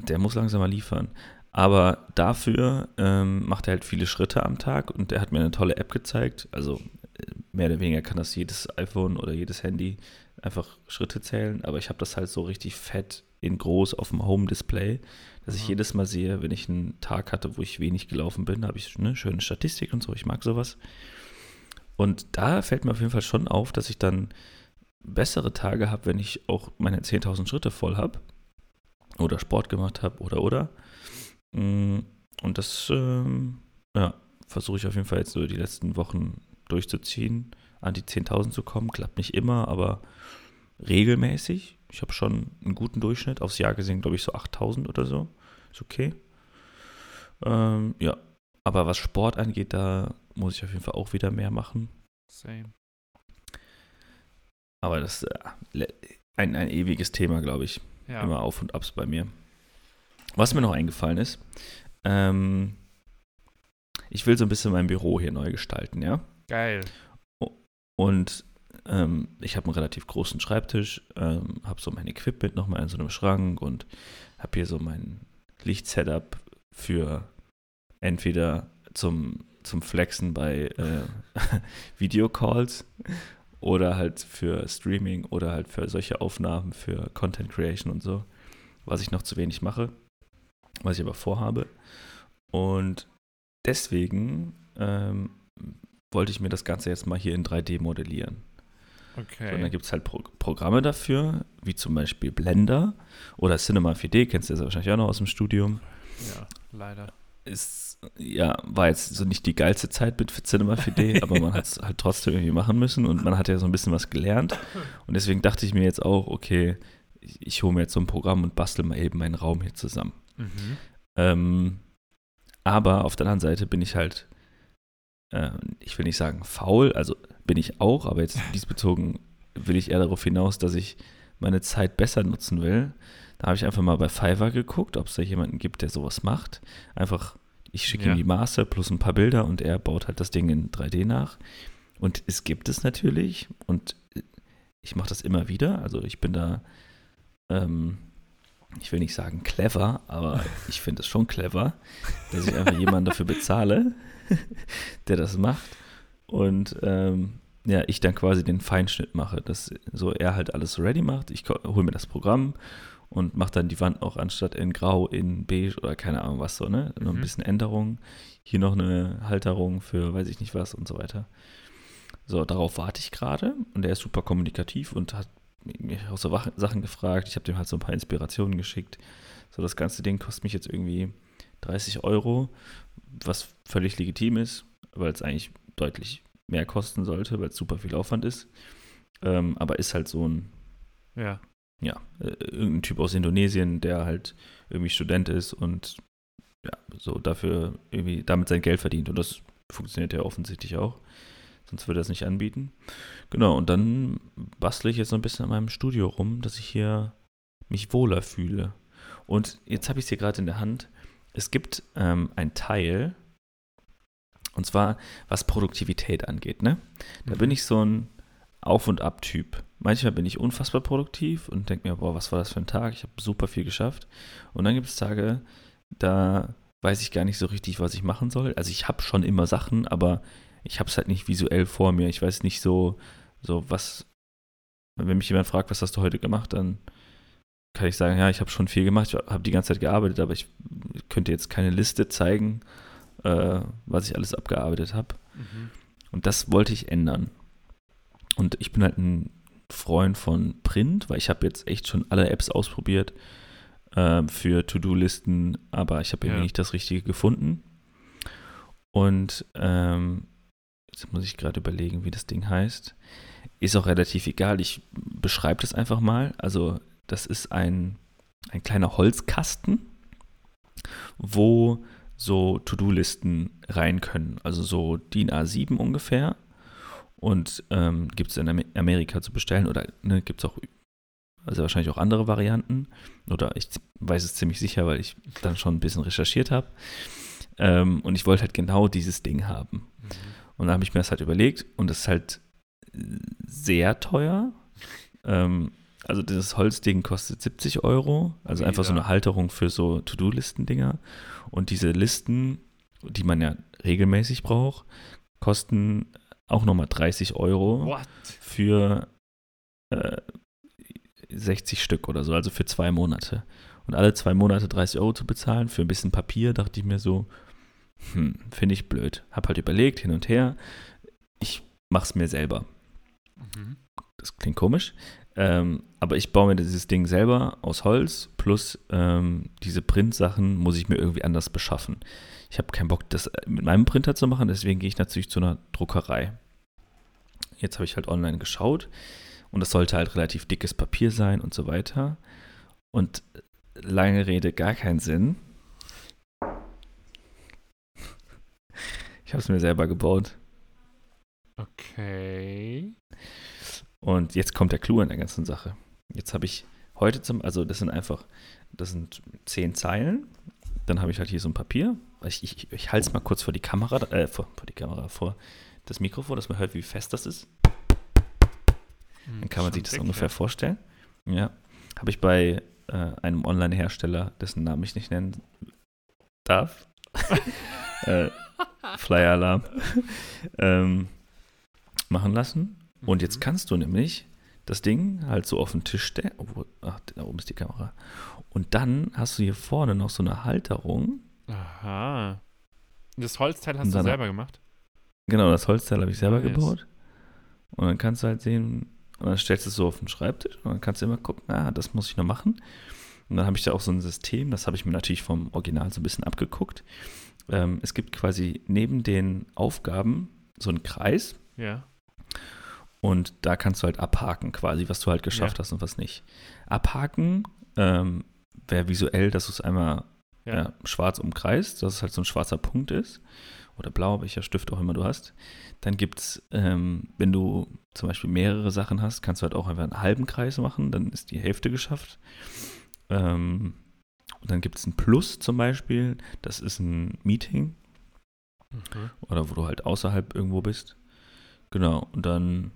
Der muss langsam mal liefern. Aber dafür ähm, macht er halt viele Schritte am Tag und er hat mir eine tolle App gezeigt. Also äh, mehr oder weniger kann das jedes iPhone oder jedes Handy einfach Schritte zählen. Aber ich habe das halt so richtig fett in groß auf dem Home-Display, dass ich Mhm. jedes Mal sehe, wenn ich einen Tag hatte, wo ich wenig gelaufen bin, habe ich eine schöne Statistik und so. Ich mag sowas. Und da fällt mir auf jeden Fall schon auf, dass ich dann bessere Tage habe, wenn ich auch meine 10.000 Schritte voll habe oder Sport gemacht habe oder oder. Mm, Und das ähm, ja, versuche ich auf jeden Fall jetzt so die letzten Wochen durchzuziehen, an die 10.000 zu kommen. Klappt nicht immer, aber regelmäßig. Ich habe schon einen guten Durchschnitt. Aufs Jahr gesehen, glaube ich, so 8.000 oder so. Ist okay. Ähm, ja, aber was Sport angeht, da muss ich auf jeden Fall auch wieder mehr machen. Same. Aber das ist äh, ein, ein ewiges Thema, glaube ich. Ja. Immer Auf und Abs bei mir. Was mir noch eingefallen ist, ähm, ich will so ein bisschen mein Büro hier neu gestalten, ja. Geil. Und ähm, ich habe einen relativ großen Schreibtisch, ähm, habe so mein Equipment nochmal in so einem Schrank und habe hier so mein Lichtsetup für entweder zum, zum Flexen bei äh, Videocalls oder halt für Streaming oder halt für solche Aufnahmen für Content Creation und so, was ich noch zu wenig mache, was ich aber vorhabe. Und deswegen ähm, wollte ich mir das Ganze jetzt mal hier in 3D modellieren. Okay. So, und dann gibt es halt Pro Programme dafür, wie zum Beispiel Blender oder Cinema 4D, kennst du ja wahrscheinlich auch noch aus dem Studium. ja, leider. Ist, ja, war jetzt so nicht die geilste Zeit mit Cinema 4D, aber man hat es halt trotzdem irgendwie machen müssen und man hat ja so ein bisschen was gelernt. Und deswegen dachte ich mir jetzt auch, okay, ich, ich hole mir jetzt so ein Programm und bastel mal eben meinen Raum hier zusammen. Mhm. Ähm, aber auf der anderen Seite bin ich halt, äh, ich will nicht sagen faul, also bin ich auch, aber jetzt diesbezogen will ich eher darauf hinaus, dass ich meine Zeit besser nutzen will. Da habe ich einfach mal bei Fiverr geguckt, ob es da jemanden gibt, der sowas macht. Einfach, ich schicke Ja. ihm die Maße plus ein paar Bilder und er baut halt das Ding in 3D nach. Und es gibt es natürlich und ich mache das immer wieder. Also ich bin da, ähm, ich will nicht sagen clever, aber ich finde es schon clever, dass ich einfach jemanden dafür bezahle, der das macht. Und ähm, ja, ich dann quasi den Feinschnitt mache, dass so er halt alles ready macht. Ich hole mir das Programm und mache dann die Wand auch anstatt in Grau in Beige oder keine Ahnung was so, ne? Noch ein Mhm. bisschen Änderung. Hier noch eine Halterung für weiß ich nicht was und so weiter. So, darauf warte ich gerade und er ist super kommunikativ und hat mich auch so Sachen gefragt. Ich habe dem halt so ein paar Inspirationen geschickt. So, das ganze Ding kostet mich jetzt irgendwie 30 Euro, was völlig legitim ist, weil es eigentlich deutlich mehr kosten sollte, weil es super viel Aufwand ist. Ähm, aber ist halt so ein, Ja. Ja, äh, irgendein Typ aus Indonesien, der halt irgendwie Student ist und ja, so dafür irgendwie damit sein Geld verdient. Und das funktioniert ja offensichtlich auch. Sonst würde er es nicht anbieten. Genau, und dann bastle ich jetzt so ein bisschen an meinem Studio rum, dass ich hier mich wohler fühle. Und jetzt habe ich es hier gerade in der Hand. Es gibt ähm, ein Teil, und zwar was Produktivität angeht, ne? Da Mhm. bin ich so ein Auf- und Ab-Typ. Manchmal bin ich unfassbar produktiv und denke mir, boah, was war das für ein Tag? Ich habe super viel geschafft. Und dann gibt es Tage, da weiß ich gar nicht so richtig, was ich machen soll. Also ich habe schon immer Sachen, aber ich habe es halt nicht visuell vor mir. Ich weiß nicht so, so was, wenn mich jemand fragt, was hast du heute gemacht, dann kann ich sagen, ja, ich habe schon viel gemacht, ich habe die ganze Zeit gearbeitet, aber ich könnte jetzt keine Liste zeigen, äh, was ich alles abgearbeitet habe. Mhm. Und das wollte ich ändern. Und ich bin halt ein Freund von Print, weil ich habe jetzt echt schon alle Apps ausprobiert ähm, für To-Do-Listen, aber ich habe irgendwie Ja. nicht das Richtige gefunden. Und ähm, jetzt muss ich gerade überlegen, wie das Ding heißt. Ist auch relativ egal, ich beschreibe das einfach mal. Also das ist ein, ein kleiner Holzkasten, wo so To-Do-Listen rein können. Also so DIN A7 ungefähr. Und ähm, gibt es in Amer- Amerika zu bestellen oder ne, gibt es auch also wahrscheinlich auch andere Varianten. Oder ich weiß es ziemlich sicher, weil ich dann schon ein bisschen recherchiert habe. Ähm, und ich wollte halt genau dieses Ding haben. Mhm. Und dann habe ich mir das halt überlegt und das ist halt sehr teuer. Ähm, also das Holzding kostet 70 Euro, also einfach so Mega. eine Halterung für so To-Do-Listen-Dinger. Und diese Listen, die man ja regelmäßig braucht, kosten auch nochmal 30 Euro What? für äh, 60 Stück oder so, also für zwei Monate. Und alle zwei Monate 30 Euro zu bezahlen für ein bisschen Papier, dachte ich mir so, hm, finde ich blöd. Hab halt überlegt, hin und her, ich mach's mir selber. Mhm. Das klingt komisch. Ähm, aber ich baue mir dieses Ding selber aus Holz, plus ähm, diese Printsachen muss ich mir irgendwie anders beschaffen. Ich habe keinen Bock, das mit meinem Printer zu machen, deswegen gehe ich natürlich zu einer Druckerei. Jetzt habe ich halt online geschaut und das sollte halt relativ dickes Papier sein und so weiter. Und lange Rede, gar keinen Sinn. Ich habe es mir selber gebaut. Okay. Und jetzt kommt der Clou an der ganzen Sache. Jetzt habe ich heute zum, also das sind einfach, das sind zehn Zeilen. Dann habe ich halt hier so ein Papier. Ich, ich, ich halte es mal kurz vor die Kamera, äh, vor, vor die Kamera, vor das Mikrofon, dass man hört, wie fest das ist. Dann kann man sich das ungefähr vorstellen. Ja. Habe ich bei äh, einem Online-Hersteller, dessen Namen ich nicht nennen darf, äh, Flyer Alarm, ähm, machen lassen. Und jetzt Mhm. kannst du nämlich das Ding halt so auf den Tisch stellen. Obwohl, ach, da oben ist die Kamera. Und dann hast du hier vorne noch so eine Halterung. Aha. Das Holzteil hast Und du dann- selber gemacht? Genau, das Holzteil habe ich selber Nice. gebaut. Und dann kannst du halt sehen, und dann stellst du es so auf den Schreibtisch und dann kannst du immer gucken, ah, das muss ich noch machen. Und dann habe ich da auch so ein System, das habe ich mir natürlich vom Original so ein bisschen abgeguckt. Ähm, es gibt quasi neben den Aufgaben so einen Kreis Ja. und da kannst du halt abhaken quasi, was du halt geschafft Ja. hast und was nicht. Abhaken ähm, wäre visuell, dass du es einmal Ja. ja, schwarz umkreist, dass es halt so ein schwarzer Punkt ist. Oder blau, welcher Stift auch immer du hast. Dann gibt es, ähm, wenn du zum Beispiel mehrere Sachen hast, kannst du halt auch einfach einen halben Kreis machen, dann ist die Hälfte geschafft. Ähm, und dann gibt es ein Plus zum Beispiel, das ist ein Meeting Mhm. oder wo du halt außerhalb irgendwo bist. Genau, und dann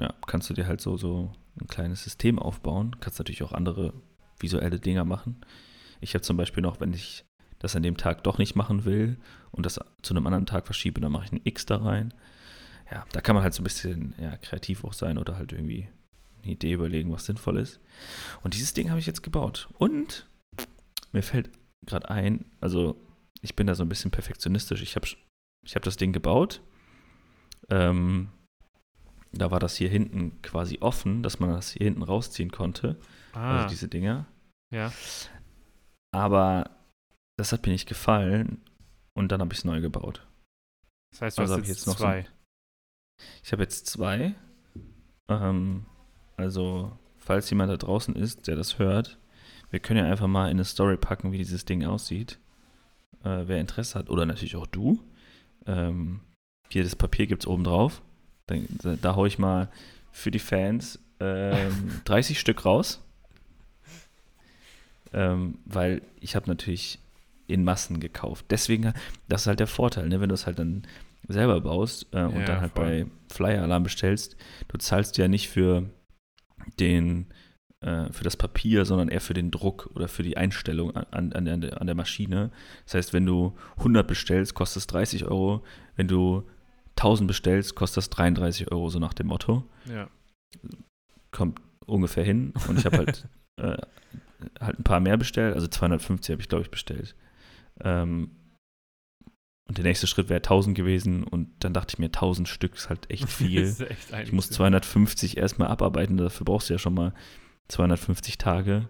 ja, kannst du dir halt so, so ein kleines System aufbauen. Kannst natürlich auch andere visuelle Dinger machen. Ich habe zum Beispiel noch, wenn ich das an dem Tag doch nicht machen will und das zu einem anderen Tag verschiebe, dann mache ich ein X da rein. Ja, da kann man halt so ein bisschen ja, kreativ auch sein oder halt irgendwie eine Idee überlegen, was sinnvoll ist. Und dieses Ding habe ich jetzt gebaut. Und mir fällt gerade ein, also ich bin da so ein bisschen perfektionistisch. Ich habe ich hab das Ding gebaut. Ähm, da war das hier hinten quasi offen, dass man das hier hinten rausziehen konnte. Ah, Also diese Dinger. ja. Aber das hat mir nicht gefallen und dann habe ich es neu gebaut. Das heißt, du Also hast jetzt, jetzt noch so zwei. Ich habe jetzt zwei. Ähm, also, falls jemand da draußen ist, der das hört, wir können ja einfach mal in eine Story packen, wie dieses Ding aussieht. Äh, wer Interesse hat, oder natürlich auch du. Ähm, hier das Papier gibt es oben drauf. Dann, da, da hau ich mal für die Fans ähm, 30 Stück raus. Ähm, weil ich habe natürlich in Massen gekauft. Deswegen, das ist halt der Vorteil, ne? wenn du es halt dann selber baust äh, und Ja, dann halt voll. bei Flyer Alarm bestellst, du zahlst ja nicht für den äh, für das Papier, sondern eher für den Druck oder für die Einstellung an, an, an, der, an der Maschine. Das heißt, wenn du 100 bestellst, kostet es 30 Euro. Wenn du 1000 bestellst, kostet das 33 Euro, so nach dem Motto. Ja. Kommt ungefähr hin. Und ich habe halt, äh, halt ein paar mehr bestellt. Also 250 habe ich, glaube ich, bestellt. Ähm, und der nächste Schritt wäre 1000 gewesen. Und dann dachte ich mir, 1000 Stück ist halt echt viel. Echt Ich muss einiges. 250 erstmal abarbeiten, dafür brauchst du ja schon mal 250 Tage.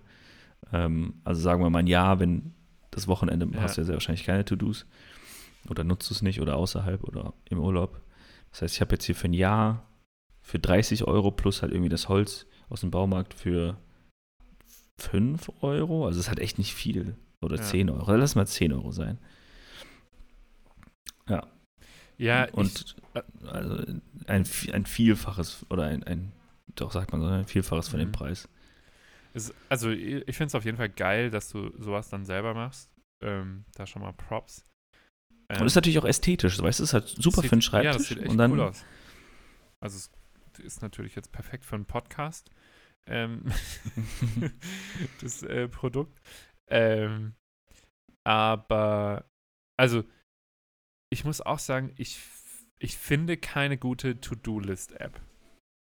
Ähm, also sagen wir mal ein Jahr, wenn das Wochenende Ja. hast du ja sehr wahrscheinlich keine To-Dos. Oder nutzt du es nicht oder außerhalb oder im Urlaub. Das heißt, ich habe jetzt hier für ein Jahr für 30 Euro plus halt irgendwie das Holz aus dem Baumarkt für 5 Euro. Also es ist halt echt nicht viel. Oder Ja. 10 Euro. Lass mal 10 Euro sein. Ja, Und also ein, ein Vielfaches oder ein, ein doch sagt man so, ein Vielfaches von dem Mhm. Preis. Es, also ich ich finde es auf jeden Fall geil, dass du sowas dann selber machst. Ähm, da schon mal Props. und ist natürlich auch ästhetisch, weißt du, es ist halt super sieht, für einen Ja, Schreibtisch. das sieht echt und dann, cool aus. Also es ist natürlich jetzt perfekt für einen Podcast. Ähm, das äh, Produkt. Ähm, aber, also, ich muss auch sagen, ich, ich finde keine gute To-Do-List-App.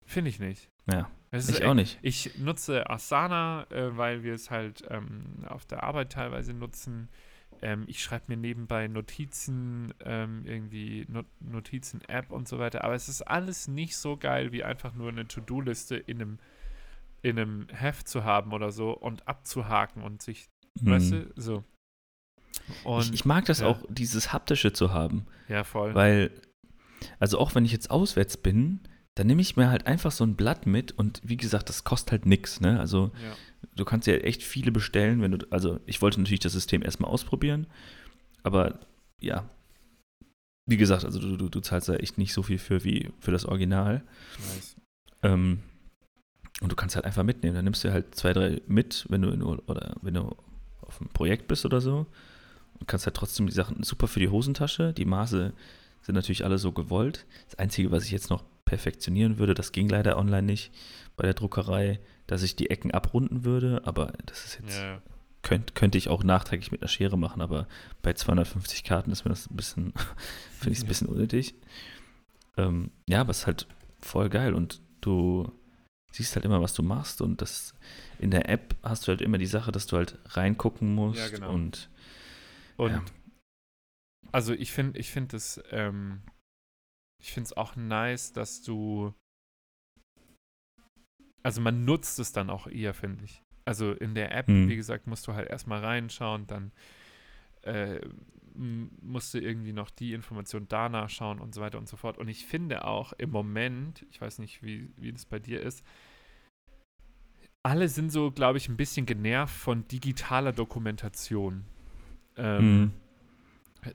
Finde ich nicht. Ja, ist ich auch nicht. ich nutze Asana, äh, weil wir es halt ähm, auf der Arbeit teilweise nutzen. Ähm, ich schreibe mir nebenbei Notizen, ähm, irgendwie Not Notizen-App und so weiter. Aber es ist alles nicht so geil, wie einfach nur eine To-Do-Liste in einem, in einem Heft zu haben oder so und abzuhaken und sich, weißt Hm. du, so. Und, ich, ich mag das ja. auch, dieses Haptische zu haben. ja, voll. Weil, also auch wenn ich jetzt auswärts bin, dann nehme ich mir halt einfach so ein Blatt mit und wie gesagt, das kostet halt nichts, ne? Also ja. du kannst ja echt viele bestellen, wenn du, also ich wollte natürlich das System erstmal ausprobieren, aber ja, wie gesagt, also du, du, du zahlst da echt nicht so viel für wie für das Original. Nice. Ähm, und du kannst halt einfach mitnehmen. Dann nimmst du halt zwei, drei mit, wenn du in, oder wenn du auf einem Projekt bist oder so. Und kannst halt trotzdem die Sachen super für die Hosentasche. Die Maße sind natürlich alle so gewollt. Das Einzige, was ich jetzt noch perfektionieren würde, das ging leider online nicht bei der Druckerei, dass ich die Ecken abrunden würde, aber das ist jetzt, Ja, könnt, könnte ich auch nachträglich mit einer Schere machen, aber bei 250 Karten ist mir das ein bisschen, finde ich es ein bisschen unnötig. Ähm, ja, aber es ist halt voll geil und du siehst halt immer, was du machst und das in der App hast du halt immer die Sache, dass du halt reingucken musst Ja, genau. und Und Ja. also ich finde, ich finde es, ähm, ich finde es auch nice, dass du, also man nutzt es dann auch eher, finde ich. Also in der App, Hm. wie gesagt, musst du halt erstmal reinschauen, dann äh, m- musst du irgendwie noch die Information danach schauen und so weiter und so fort. Und ich finde auch im Moment, ich weiß nicht, wie, wie das bei dir ist, alle sind so, glaube ich, ein bisschen genervt von digitaler Dokumentation. Ähm, Mhm.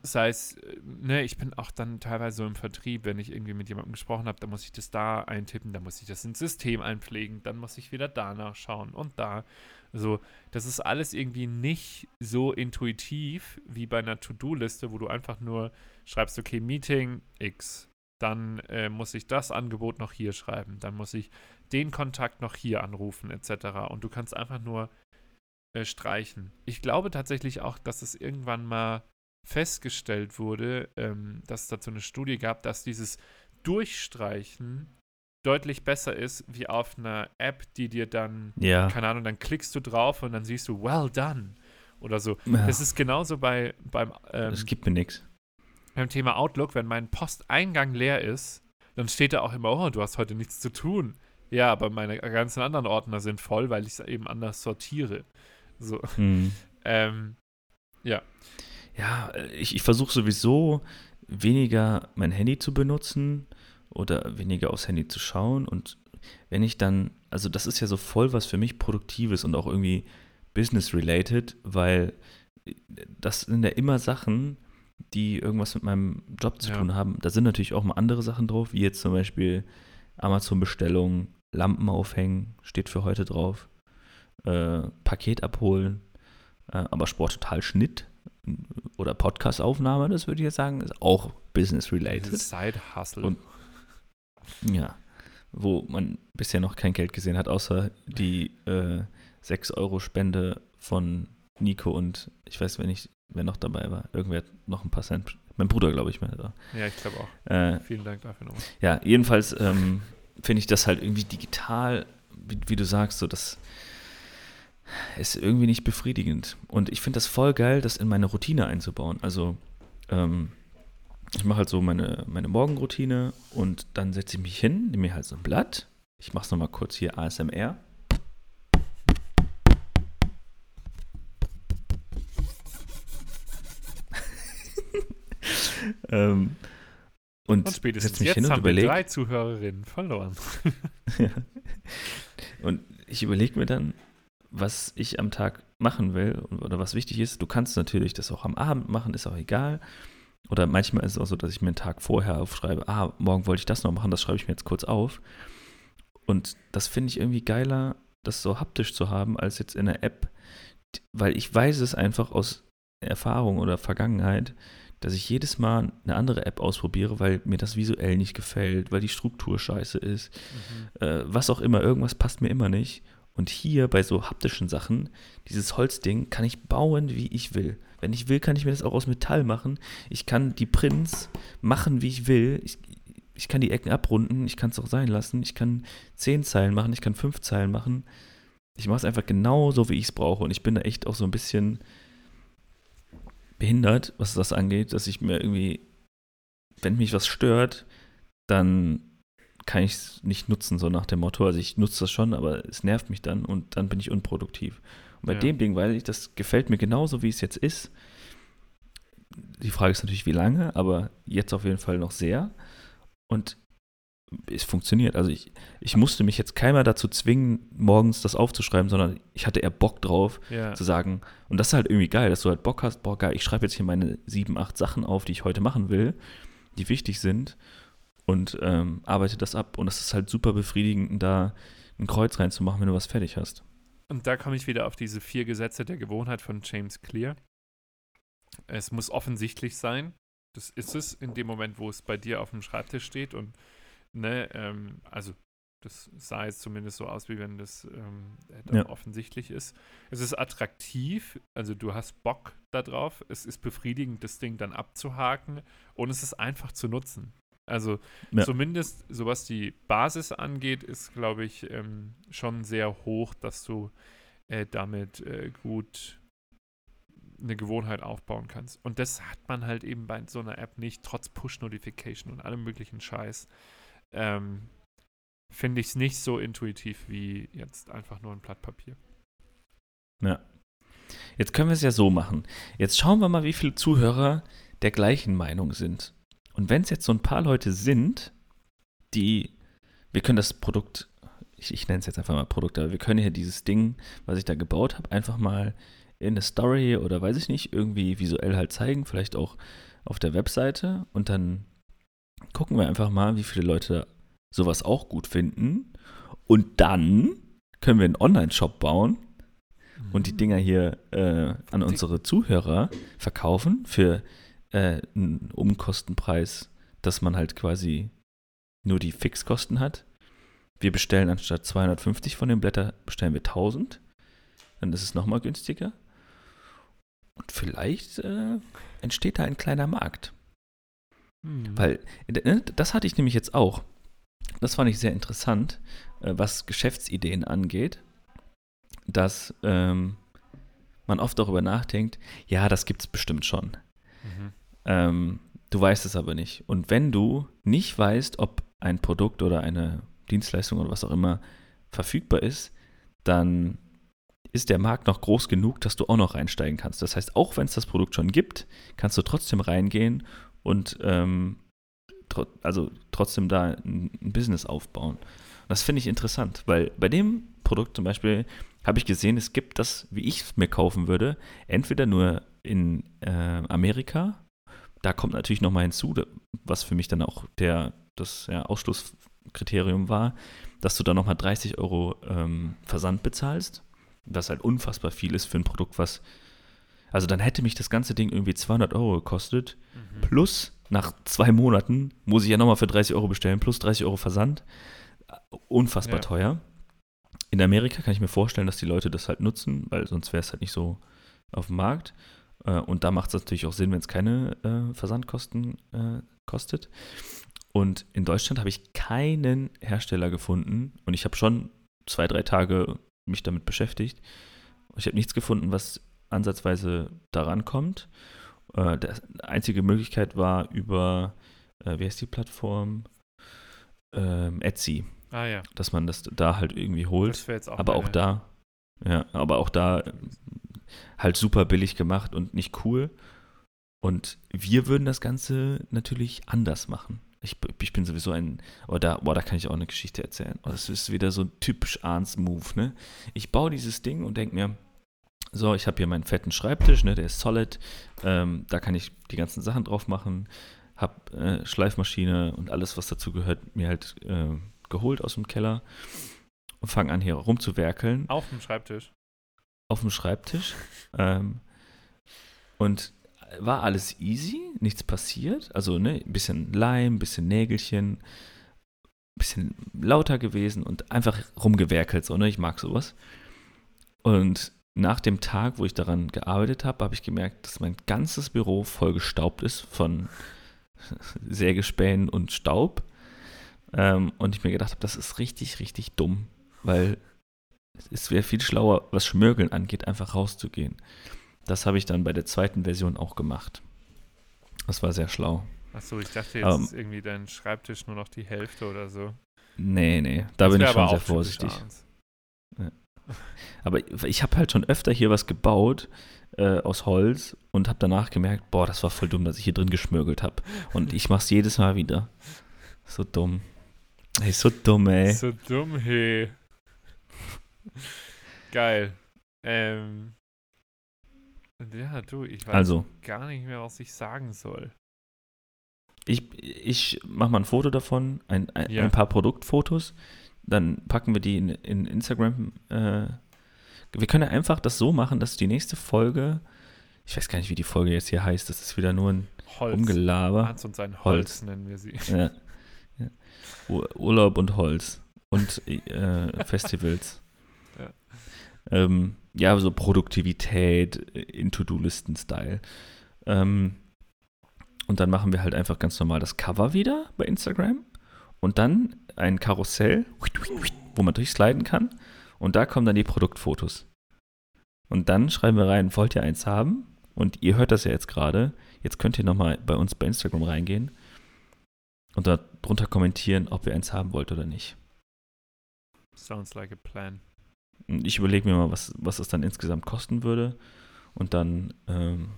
Sei es, äh, ne, ich bin auch dann teilweise so im Vertrieb, wenn ich irgendwie mit jemandem gesprochen habe, dann muss ich das da eintippen, dann muss ich das ins System einpflegen, dann muss ich wieder da nachschauen und da. So, das ist alles irgendwie nicht so intuitiv wie bei einer To-Do-Liste, wo du einfach nur schreibst, okay, Meeting X, dann äh, muss ich das Angebot noch hier schreiben, dann muss ich den Kontakt noch hier anrufen, etc. Und du kannst einfach nur äh, streichen. Ich glaube tatsächlich auch, dass es irgendwann mal festgestellt wurde, ähm, dass es dazu eine Studie gab, dass dieses Durchstreichen deutlich besser ist, wie auf einer App, die dir dann, Ja. keine Ahnung, dann klickst du drauf und dann siehst du, well done. Oder so. ja. Das ist genauso bei, beim, ähm, das gibt mir nichts. beim Thema Outlook, wenn mein Posteingang leer ist, dann steht da auch immer, oh, du hast heute nichts zu tun. Ja, aber meine ganzen anderen Ordner sind voll, weil ich es eben anders sortiere. So, Mhm. ähm, Ja, äh, ich, ich versuche sowieso weniger mein Handy zu benutzen oder weniger aufs Handy zu schauen. Und wenn ich dann, also das ist ja so voll was für mich Produktives und auch irgendwie business-related, weil das sind ja immer Sachen, die irgendwas mit meinem Job zu Ja. tun haben. Da sind natürlich auch mal andere Sachen drauf, wie jetzt zum Beispiel Amazon-Bestellung, Lampen aufhängen, steht für heute drauf, äh, Paket abholen, äh, aber Sport total Schnitt oder Podcast-Aufnahme, das würde ich jetzt sagen, ist auch business-related. Side-Hustle. Ja, wo man bisher noch kein Geld gesehen hat, außer die äh, 6-Euro-Spende von Nico und ich weiß, wenn ich, wer noch dabei war, irgendwer hat noch ein paar Cent, mein Bruder, glaube ich, mehr da. ja, ich glaube auch. Äh, Vielen Dank dafür nochmal. ja, jedenfalls ähm, finde ich das halt irgendwie digital, wie, wie du sagst, so das ist irgendwie nicht befriedigend. Und ich finde das voll geil, das in meine Routine einzubauen. Also ähm, ich mache halt so meine, meine Morgenroutine und dann setze ich mich hin, nehme mir halt so ein Blatt. Ich mache es nochmal kurz hier ASMR. ähm, und, Und spätestens mich jetzt hin und haben wir überlege. drei Zuhörerinnen verloren. Ja. Und ich überlege mir dann, was ich am Tag machen will oder was wichtig ist. Du kannst natürlich das auch am Abend machen, ist auch egal. Oder manchmal ist es auch so, dass ich mir einen Tag vorher aufschreibe, ah, morgen wollte ich das noch machen, das schreibe ich mir jetzt kurz auf. Und das finde ich irgendwie geiler, das so haptisch zu haben, als jetzt in der App, weil ich weiß es einfach aus Erfahrung oder Vergangenheit, dass ich jedes Mal eine andere App ausprobiere, weil mir das visuell nicht gefällt, weil die Struktur scheiße ist, Mhm. äh, was auch immer, irgendwas passt mir immer nicht. Und hier bei so haptischen Sachen, dieses Holzding kann ich bauen, wie ich will. Wenn ich will, kann ich mir das auch aus Metall machen. Ich kann die Prints machen, wie ich will. Ich, ich kann die Ecken abrunden, ich kann es auch sein lassen. Ich kann zehn Zeilen machen, ich kann fünf Zeilen machen. Ich mache es einfach genau so, wie ich es brauche. Und ich bin da echt auch so ein bisschen behindert, was das angeht, dass ich mir irgendwie, wenn mich was stört, dann kann ich es nicht nutzen, so nach dem Motto. Also ich nutze das schon, aber es nervt mich dann und dann bin ich unproduktiv. Und bei Ja. dem Ding, weil ich, das gefällt mir genauso, wie es jetzt ist. Die Frage ist natürlich, wie lange, aber jetzt auf jeden Fall noch sehr. Und es funktioniert. Also ich, ich musste mich jetzt keiner dazu zwingen, morgens das aufzuschreiben, sondern ich hatte eher Bock drauf, Ja. zu sagen, und das ist halt irgendwie geil, dass du halt Bock hast, boah, geil, ich schreibe jetzt hier meine sieben, acht Sachen auf, die ich heute machen will, die wichtig sind und ähm, arbeite das ab. Und es ist halt super befriedigend, da ein Kreuz reinzumachen, wenn du was fertig hast. Und da komme ich wieder auf diese vier Gesetze der Gewohnheit von James Clear. Es muss offensichtlich sein. Das ist es in dem Moment, wo es bei dir auf dem Schreibtisch steht. Und, ne, ähm, also, das sah jetzt zumindest so aus, wie wenn das ähm, dann Ja. offensichtlich ist. Es ist attraktiv, also du hast Bock darauf. Es ist befriedigend, das Ding dann abzuhaken. Und es ist einfach zu nutzen. Also, Ja. zumindest so was die Basis angeht, ist, glaube ich, ähm, schon sehr hoch, dass du äh, damit äh, gut eine Gewohnheit aufbauen kannst. Und das hat man halt eben bei so einer App nicht, trotz Push-Notification und allem möglichen Scheiß. Ähm, Finde ich es nicht so intuitiv wie jetzt einfach nur ein Blatt Papier. Ja. Jetzt können wir es ja so machen. Jetzt schauen wir mal, wie viele Zuhörer der gleichen Meinung sind. Und wenn es jetzt so ein paar Leute sind, die, wir können das Produkt, ich, ich nenne es jetzt einfach mal Produkt, aber wir können hier dieses Ding, was ich da gebaut habe, einfach mal in eine Story oder weiß ich nicht, irgendwie visuell halt zeigen, vielleicht auch auf der Webseite und dann gucken wir einfach mal, wie viele Leute sowas auch gut finden. Und dann können wir einen Online-Shop bauen und die Dinger hier äh, an unsere Zuhörer verkaufen für äh, einen Umkostenpreis, dass man halt quasi nur die Fixkosten hat. Wir bestellen anstatt 250 von den Blätter, bestellen wir 1000. Dann ist es nochmal günstiger. Und vielleicht äh, entsteht da ein kleiner Markt. Mhm. Weil äh, das hatte ich nämlich jetzt auch. Das fand ich sehr interessant, äh, was Geschäftsideen angeht, dass ähm, man oft darüber nachdenkt, ja, das gibt es bestimmt schon. Mhm. Ähm, du weißt es aber nicht. Und wenn du nicht weißt, ob ein Produkt oder eine Dienstleistung oder was auch immer verfügbar ist, dann ist der Markt noch groß genug, dass du auch noch reinsteigen kannst. Das heißt, auch wenn es das Produkt schon gibt, kannst du trotzdem reingehen und ähm, tro also trotzdem da ein, ein Business aufbauen. Das finde ich interessant, weil bei dem Produkt zum Beispiel habe ich gesehen, es gibt das, wie ich es mir kaufen würde, entweder nur in äh, Amerika. Da kommt natürlich nochmal hinzu, was für mich dann auch der, das ja, Ausschlusskriterium war, dass du da nochmal 30 Euro ähm, Versand bezahlst. Was halt unfassbar viel ist für ein Produkt, was. Also dann hätte mich das ganze Ding irgendwie 200 Euro gekostet. Mhm. Plus nach zwei Monaten muss ich ja nochmal für 30 Euro bestellen, plus 30 Euro Versand. Unfassbar Ja. teuer. In Amerika kann ich mir vorstellen, dass die Leute das halt nutzen, weil sonst wäre es halt nicht so auf dem Markt. Äh, Und da macht es natürlich auch Sinn, wenn es keine äh, Versandkosten äh, kostet. Und in Deutschland habe ich keinen Hersteller gefunden und ich habe schon zwei, drei Tage mich damit beschäftigt. Ich habe nichts gefunden, was ansatzweise daran kommt. Äh, die einzige Möglichkeit war über, äh, wie heißt die Plattform? Ähm, Etsy, Ah ja, dass man das da halt irgendwie holt. das wäre jetzt auch aber auch da, ja, aber auch da halt super billig gemacht und nicht cool. Und wir würden das Ganze natürlich anders machen. Ich, ich bin sowieso ein, aber da, boah, da kann ich auch eine Geschichte erzählen. Oh, das ist wieder so ein typisch Arns-Move, ne? Ich baue dieses Ding und denke mir, so, ich habe hier meinen fetten Schreibtisch, ne, der ist solid. Ähm, da kann ich die ganzen Sachen drauf machen. Hab äh, Schleifmaschine und alles, was dazu gehört, mir halt äh, geholt aus dem Keller und fange an, hier rumzuwerkeln Auf dem Schreibtisch. Auf dem Schreibtisch. Ähm, und war alles easy, nichts passiert. Also, ne, ein bisschen Leim, ein bisschen Nägelchen, ein bisschen lauter gewesen und einfach rumgewerkelt, so, ne? Ich mag sowas. Und nach dem Tag, wo ich daran gearbeitet habe, habe ich gemerkt, dass mein ganzes Büro voll gestaubt ist von Sägespänen und Staub. Ähm, und ich mir gedacht habe, das ist richtig, richtig dumm, weil es wäre viel schlauer, was Schmörgeln angeht, einfach rauszugehen. Das habe ich dann bei der zweiten Version auch gemacht. Das war sehr schlau. Achso, ich dachte jetzt Ähm. ist irgendwie dein Schreibtisch nur noch die Hälfte oder so. Nee, nee, da Das bin ich schon sehr vorsichtig. abends. Aber ich habe halt schon öfter hier was gebaut äh, aus Holz und habe danach gemerkt, boah, das war voll dumm, dass ich hier drin geschmörgelt habe. Und ich mache es jedes Mal wieder. So dumm. Ey, so dumm, ey. So dumm, hey. Geil. Ähm. Ja, du, ich weiß Also, gar nicht mehr, was ich sagen soll. ich, ich mache mal ein Foto davon, ein, ein, Ja. ein paar Produktfotos. Dann packen wir die in, in Instagram. Äh, wir können ja einfach das so machen, dass die nächste Folge, ich weiß gar nicht, wie die Folge jetzt hier heißt, das ist wieder nur ein Holz. Umgelaber. Hans und sein Holz, Holz. nennen wir sie. Ja. ja. Ur Urlaub und Holz und äh, Festivals. Ja. Ähm, ja, so Produktivität in To-Do-Listen-Style. Ähm, und dann machen wir halt einfach ganz normal das Cover wieder bei Instagram und dann ein Karussell, wo man durchsliden kann und da kommen dann die Produktfotos. Und dann schreiben wir rein, wollt ihr eins haben? Und ihr hört das ja jetzt gerade. Jetzt könnt ihr nochmal bei uns bei Instagram reingehen und darunter kommentieren, ob ihr eins haben wollt oder nicht. Sounds like a plan. Ich überlege mir mal, was, was es dann insgesamt kosten würde. Und dann, ähm,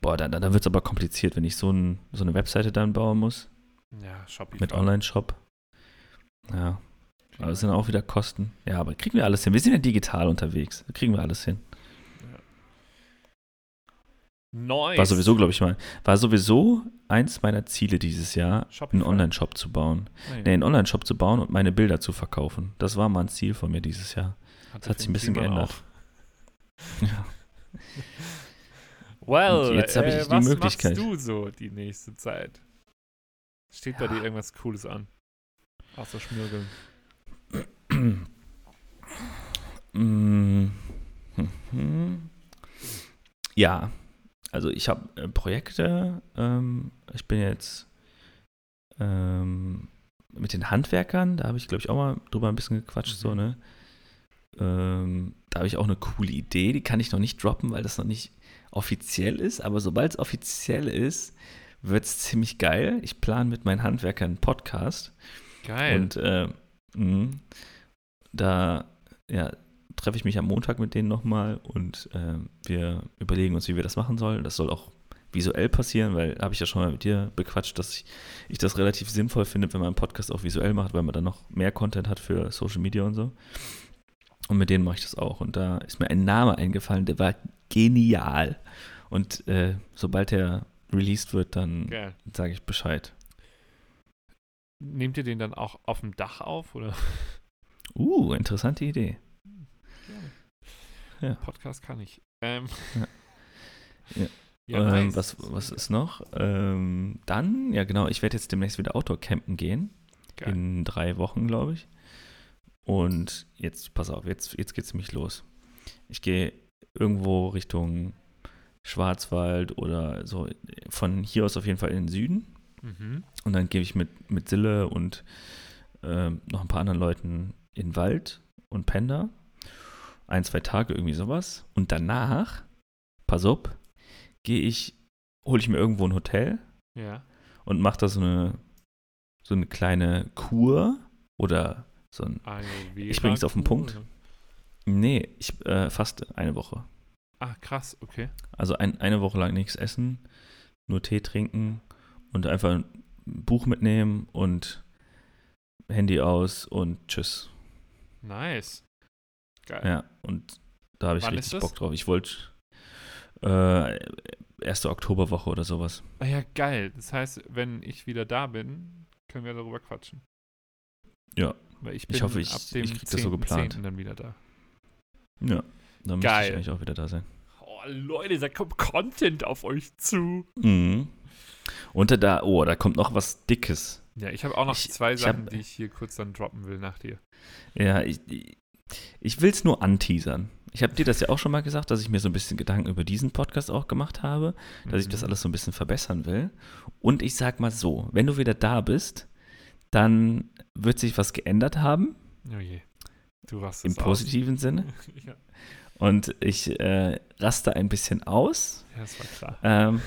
boah, dann, dann wird es aber kompliziert, wenn ich so, ein, so eine Webseite dann bauen muss. Ja, Shopify. Mit Online-Shop. Ja, aber es sind auch wieder Kosten. Ja, aber kriegen wir alles hin. Wir sind ja digital unterwegs. Da kriegen wir alles hin. Nice. War sowieso, glaube ich mal, war sowieso eins meiner Ziele dieses Jahr, Shopify. einen Online-Shop zu bauen. Nee, Nee, einen Online-Shop zu bauen und meine Bilder zu verkaufen. Das war mal ein Ziel von mir dieses Jahr. hatte hat sich ein bisschen geändert. Ja. Well, Und jetzt habe ich äh, die was Möglichkeit. machst du so die nächste Zeit? Steht bei Ja. dir irgendwas Cooles an? Außer Schmürgeln. Mm. Mhm. Ja, also ich habe äh, Projekte. Ähm, ich bin jetzt ähm, mit den Handwerkern, da habe ich, glaube ich, auch mal drüber ein bisschen gequatscht, Mhm. so, ne? Ähm, da habe ich auch eine coole Idee, die kann ich noch nicht droppen, weil das noch nicht offiziell ist, aber sobald es offiziell ist, wird es ziemlich geil. Ich plane mit meinen Handwerkern einen Podcast. Geil. Und äh, mh, da ja, treffe ich mich am Montag mit denen nochmal und äh, wir überlegen uns, wie wir das machen sollen. Das soll auch visuell passieren, weil habe ich ja schon mal mit dir bequatscht, dass ich, ich das relativ sinnvoll finde, wenn man einen Podcast auch visuell macht, weil man dann noch mehr Content hat für Social Media und so. Und mit denen mache ich das auch. Und da ist mir ein Name eingefallen, der war genial. Und äh, sobald der released wird, dann sage ich Bescheid. Nehmt ihr den dann auch auf dem Dach auf? Oder? Uh, interessante Idee. Ja. Podcast kann ich. Ähm, Ja. Ja. Ähm, nice. was, was ist noch? Ähm, dann, ja genau, ich werde jetzt demnächst wieder Outdoor-Campen gehen. Geil. In drei Wochen, glaube ich. Und jetzt, pass auf, jetzt, jetzt geht es nämlich los. Ich gehe irgendwo Richtung Schwarzwald oder so, von hier aus auf jeden Fall in den Süden. Mhm. Und dann gehe ich mit, mit Sille und ähm, noch ein paar anderen Leuten in den Wald und penne da. Ein, zwei Tage irgendwie sowas. Und danach, pass auf, gehe ich, hole ich mir irgendwo ein Hotel Ja. und mache da so eine, so eine kleine Kur oder so ein, Ayurveda Ich bring's auf den Punkt. oder? nee, ich äh, faste eine Woche. Ah, krass, okay. Also ein, eine Woche lang nichts essen, nur Tee trinken und einfach ein Buch mitnehmen und Handy aus und tschüss. Nice. Geil. Ja, und da habe ich Wann richtig? Bock drauf. Ich wollte äh, erste Oktoberwoche oder sowas. Ah ja, geil. Das heißt, wenn ich wieder da bin, können wir darüber quatschen. Ja. Weil ich bin Ich hoffe, ich- ab dem ich krieg das so 10.10. geplant. dann wieder da. Ja, dann müsste Geil. ich eigentlich auch wieder da sein. Oh, Leute, da kommt Content auf euch zu. Mhm. Und da, oh, da kommt noch was Dickes. Ja, ich habe auch noch Ich- zwei Sachen, hab- die ich hier kurz dann droppen will nach dir. Ja, ich, ich will es nur anteasern. Ich habe dir das ja auch schon mal gesagt, dass ich mir so ein bisschen Gedanken über diesen Podcast auch gemacht habe, dass ich das Mhm. alles so ein bisschen verbessern will. Und ich sag mal so, wenn du wieder da bist, dann wird sich was geändert haben, Oh je. Du warst im es aus. positiven Sinne. ja. Und ich äh, raste ein bisschen aus. ja, das war klar. Ähm,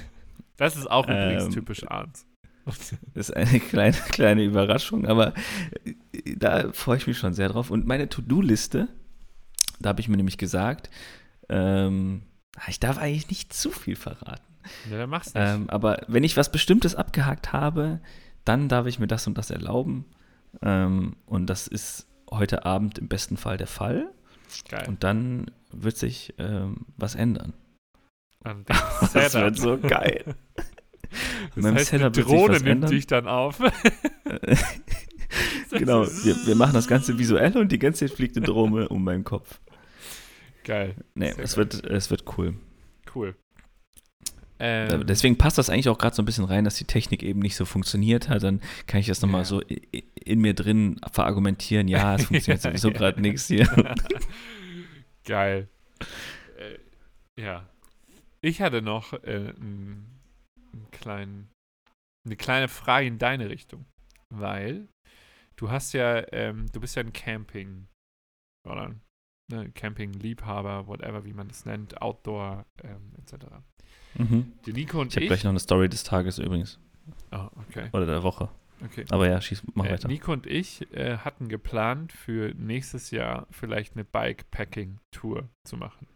Das ist auch übrigens Ähm, typisch Arns. Das ist eine kleine, kleine Überraschung, aber äh, da freue ich mich schon sehr drauf. Und meine To-Do-Liste, da habe ich mir nämlich gesagt, ähm, ich darf eigentlich nicht zu viel verraten. Ja, dann mach's nicht. Ähm, aber wenn ich was Bestimmtes abgehakt habe, dann darf ich mir das und das erlauben. Ähm, und das ist heute Abend im besten Fall der Fall. Geil. Und dann wird sich ähm, was ändern. Und Das wird so geil. Das Beim heißt, Setup sich Drohne nimmt ändern. dich dann auf. genau, wir, wir machen das Ganze visuell und die ganze Zeit fliegt eine Drohne um meinen Kopf. Geil. Nee, Sehr es geil. wird, es wird cool. Cool. Ähm, Deswegen passt das eigentlich auch gerade so ein bisschen rein, dass die Technik eben nicht so funktioniert hat. Dann kann ich das nochmal Ja. so in mir drin verargumentieren. Ja, es funktioniert sowieso Ja. gerade nichts hier. Geil. Äh, ja. Ich hatte noch äh, einen, einen kleinen, eine kleine Frage in deine Richtung. Weil du hast ja, ähm, du bist ja ein Camping, oder ne, Camping-Liebhaber, whatever, wie man das nennt, Outdoor, ähm, etc. Mhm. Die Nico und Ich habe ich. gleich noch eine Story des Tages übrigens. oh, okay. Oder der Woche. okay. Aber ja, schieß, mach Äh, weiter. Nico und ich äh, hatten geplant, für nächstes Jahr vielleicht eine Bikepacking-Tour zu machen.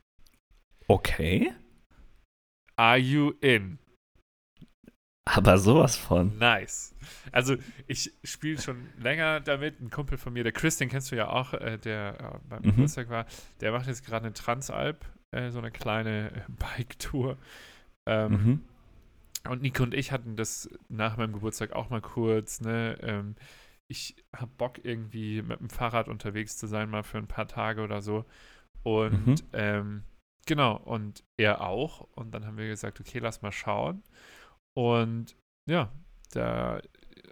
Okay. Are you in? Aber sowas von. Nice. Also ich spiele schon länger damit. Ein Kumpel von mir, der Chris, den kennst du ja auch, äh, der äh, beim Mhm. Geburtstag war, der macht jetzt gerade eine Transalp, äh, so eine kleine Bike-Tour. Ähm, Mhm. Und Nico und ich hatten das nach meinem Geburtstag auch mal kurz, ne? Ähm, ich habe Bock irgendwie mit dem Fahrrad unterwegs zu sein, mal für ein paar Tage oder so. Und Mhm. ähm, genau, und er auch. Und dann haben wir gesagt, okay, lass mal schauen. Und ja, da,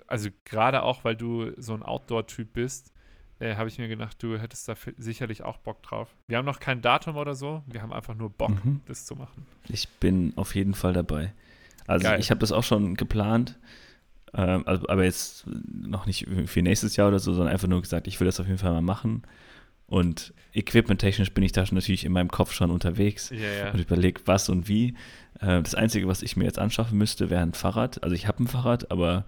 also gerade auch, weil du so ein Outdoor-Typ bist, äh, habe ich mir gedacht, du hättest da sicherlich auch Bock drauf. Wir haben noch kein Datum oder so, wir haben einfach nur Bock, Mhm. das zu machen. Ich bin auf jeden Fall dabei. Also Geil. ich habe das auch schon geplant, ähm, also, aber jetzt noch nicht für nächstes Jahr oder so, sondern einfach nur gesagt, ich will das auf jeden Fall mal machen. Und equipmenttechnisch bin ich da schon natürlich in meinem Kopf schon unterwegs Ja, ja. und überlege, was und wie. Äh, das Einzige, was ich mir jetzt anschaffen müsste, wäre ein Fahrrad. Also ich habe ein Fahrrad, aber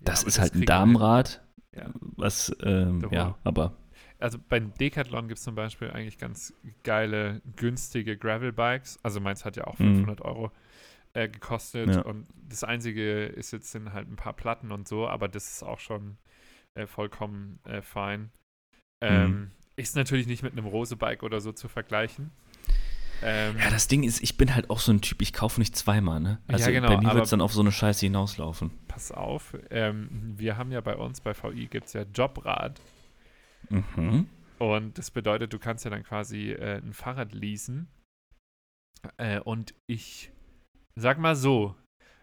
das aber ist halt ein. Damenrad. Ja. Was, ähm, ja, aber Also bei Decathlon gibt es zum Beispiel eigentlich ganz geile, günstige Gravel-Bikes. Also meins hat ja auch Mhm. 500 Euro äh, gekostet. Ja. Und das Einzige ist jetzt sind halt ein paar Platten und so, aber das ist auch schon äh, vollkommen äh, fein. Ähm, Mhm. Ist natürlich nicht mit einem Rose-Bike oder so zu vergleichen. Ähm, ja, das Ding ist, ich bin halt auch so ein Typ, ich kaufe nicht zweimal, ne? Ja, Also genau, bei mir wird es dann auf so eine Scheiße hinauslaufen. pass auf, ähm, wir haben ja bei uns bei VI gibt es ja Jobrad. Mhm. Und das bedeutet, du kannst ja dann quasi äh, ein Fahrrad leasen. Äh, und ich sag mal so,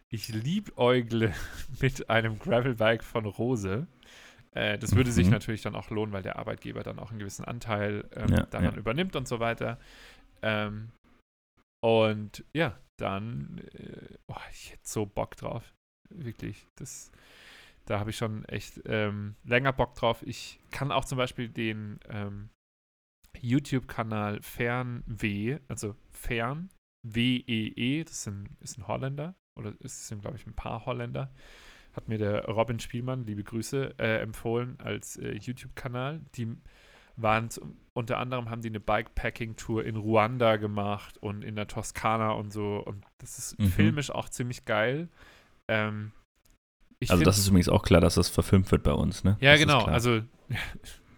ich liebäugle mit einem Gravelbike von Rose. Äh, das würde sich Mhm. natürlich dann auch lohnen, weil der Arbeitgeber dann auch einen gewissen Anteil ähm, Ja, daran ja. übernimmt und so weiter. Ähm, und ja, dann, äh, oh, ich hätte so Bock drauf. Wirklich. Das, da habe ich schon echt ähm, länger Bock drauf. Ich kann auch zum Beispiel den ähm, YouTube-Kanal Fernw, also Fern, W-E-E, das sind, ist ein Holländer, oder es sind, glaube ich, ein paar Holländer, hat mir der Robin Spielmann, liebe Grüße, äh, empfohlen als äh, YouTube-Kanal. Die waren unter anderem haben die eine Bikepacking-Tour in Ruanda gemacht und in der Toskana und so. Und das ist Mhm. filmisch auch ziemlich geil. Ähm, Also das ist übrigens auch klar, dass das verfilmt wird bei uns, ne? ja, Das genau. Also,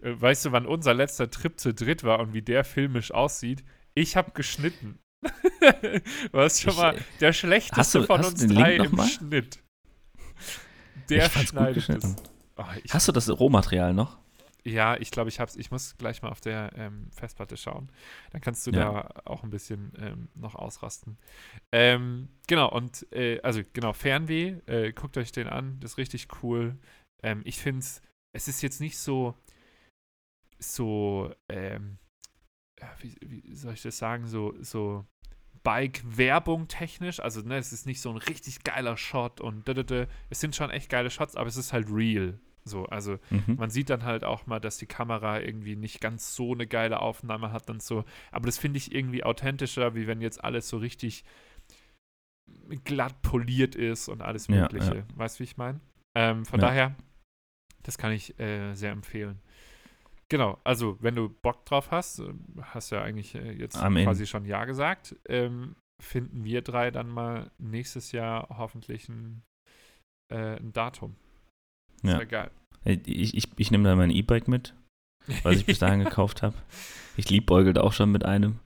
Äh, weißt du, wann unser letzter Trip zu dritt war und wie der filmisch aussieht? Ich habe geschnitten. Was schon Ich, mal äh, der schlechteste du- von uns drei im mal? Schnitt. Der Ich fand's gut schneidet es. Oh, ich, Hast du das Rohmaterial noch? Ja, ich glaube, ich hab's. Ich muss gleich mal auf der ähm, Festplatte schauen. Dann kannst du Ja. da auch ein bisschen ähm, noch ausrasten. Ähm, genau, und äh, also genau, Fernweh, äh, guckt euch den an, das ist richtig cool. Ähm, ich finde es, es ist jetzt nicht so, so, ähm, wie, wie soll ich das sagen, so, so Bike-Werbung technisch. Also, ne, es ist nicht so ein richtig geiler Shot und da, da, da. es sind schon echt geile Shots, aber es ist halt real. So, also Mhm. man sieht dann halt auch mal, dass die Kamera irgendwie nicht ganz so eine geile Aufnahme hat und so. Aber das finde ich irgendwie authentischer, wie wenn jetzt alles so richtig glatt poliert ist und alles Ja, Mögliche. ja. Weißt du, wie ich meine? Ähm, von Ja. daher, das kann ich äh, sehr empfehlen. Genau, also wenn du Bock drauf hast, äh, hast ja eigentlich äh, jetzt I'm in. quasi schon Ja gesagt, ähm, finden wir drei dann mal nächstes Jahr hoffentlich ein, äh, ein Datum. Das Ja. geil. Äh, Ich, ich, ich nehme da mein E-Bike mit, was ich bis dahin gekauft habe. Ich liebäugelte auch schon mit einem,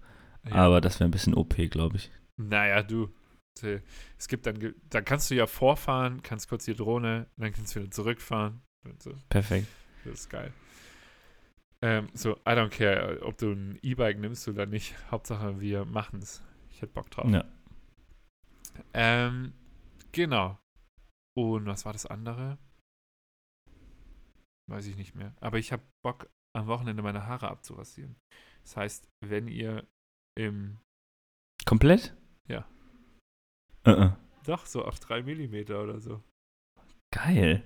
Ja. aber das wäre ein bisschen OP, glaube ich. Naja, du. Es gibt dann, dann kannst du ja vorfahren, kannst kurz die Drohne, dann kannst du wieder zurückfahren. So. Perfekt. Das ist geil. Ähm, so, I don't care, ob du ein E-Bike nimmst oder nicht. Hauptsache, wir machen es. Ich hätte Bock drauf. Ja. Ähm, genau. Und was war das andere? Weiß ich nicht mehr. Aber ich habe Bock, am Wochenende meine Haare abzurasieren. Das heißt, wenn ihr im Komplett? Ja. Äh, äh. Doch, so auf 3 mm oder so. Geil.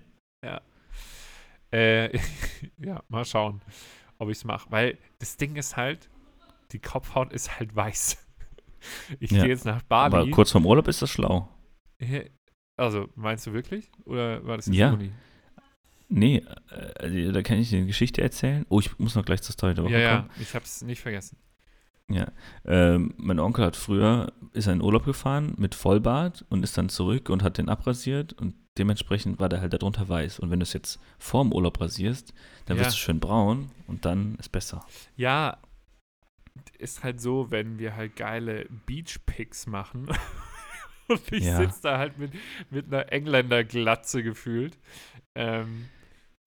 Äh, ja, mal schauen, ob ich es mache. Weil das Ding ist halt, die Kopfhaut ist halt weiß. Ich Ja. gehe jetzt nach Bali. Aber kurz vorm Urlaub ist das schlau. Also, meinst du wirklich? Oder war das im Ja. Juni? Nee, äh, da kann ich dir eine Geschichte erzählen. Oh, ich muss noch gleich zur Story der Woche Ja, kommen. ja, ich habe es nicht vergessen. Ähm, mein Onkel hat früher, ist er in Urlaub gefahren mit Vollbart und ist dann zurück und hat den abrasiert und dementsprechend war der halt darunter weiß. Und wenn du es jetzt vorm Urlaub rasierst, dann Ja. wirst du schön braun und dann ist besser. Ja, ist halt so, wenn wir halt geile Beach-Picks machen und ich Ja. sitze da halt mit, mit einer Engländer-Glatze gefühlt. Ähm,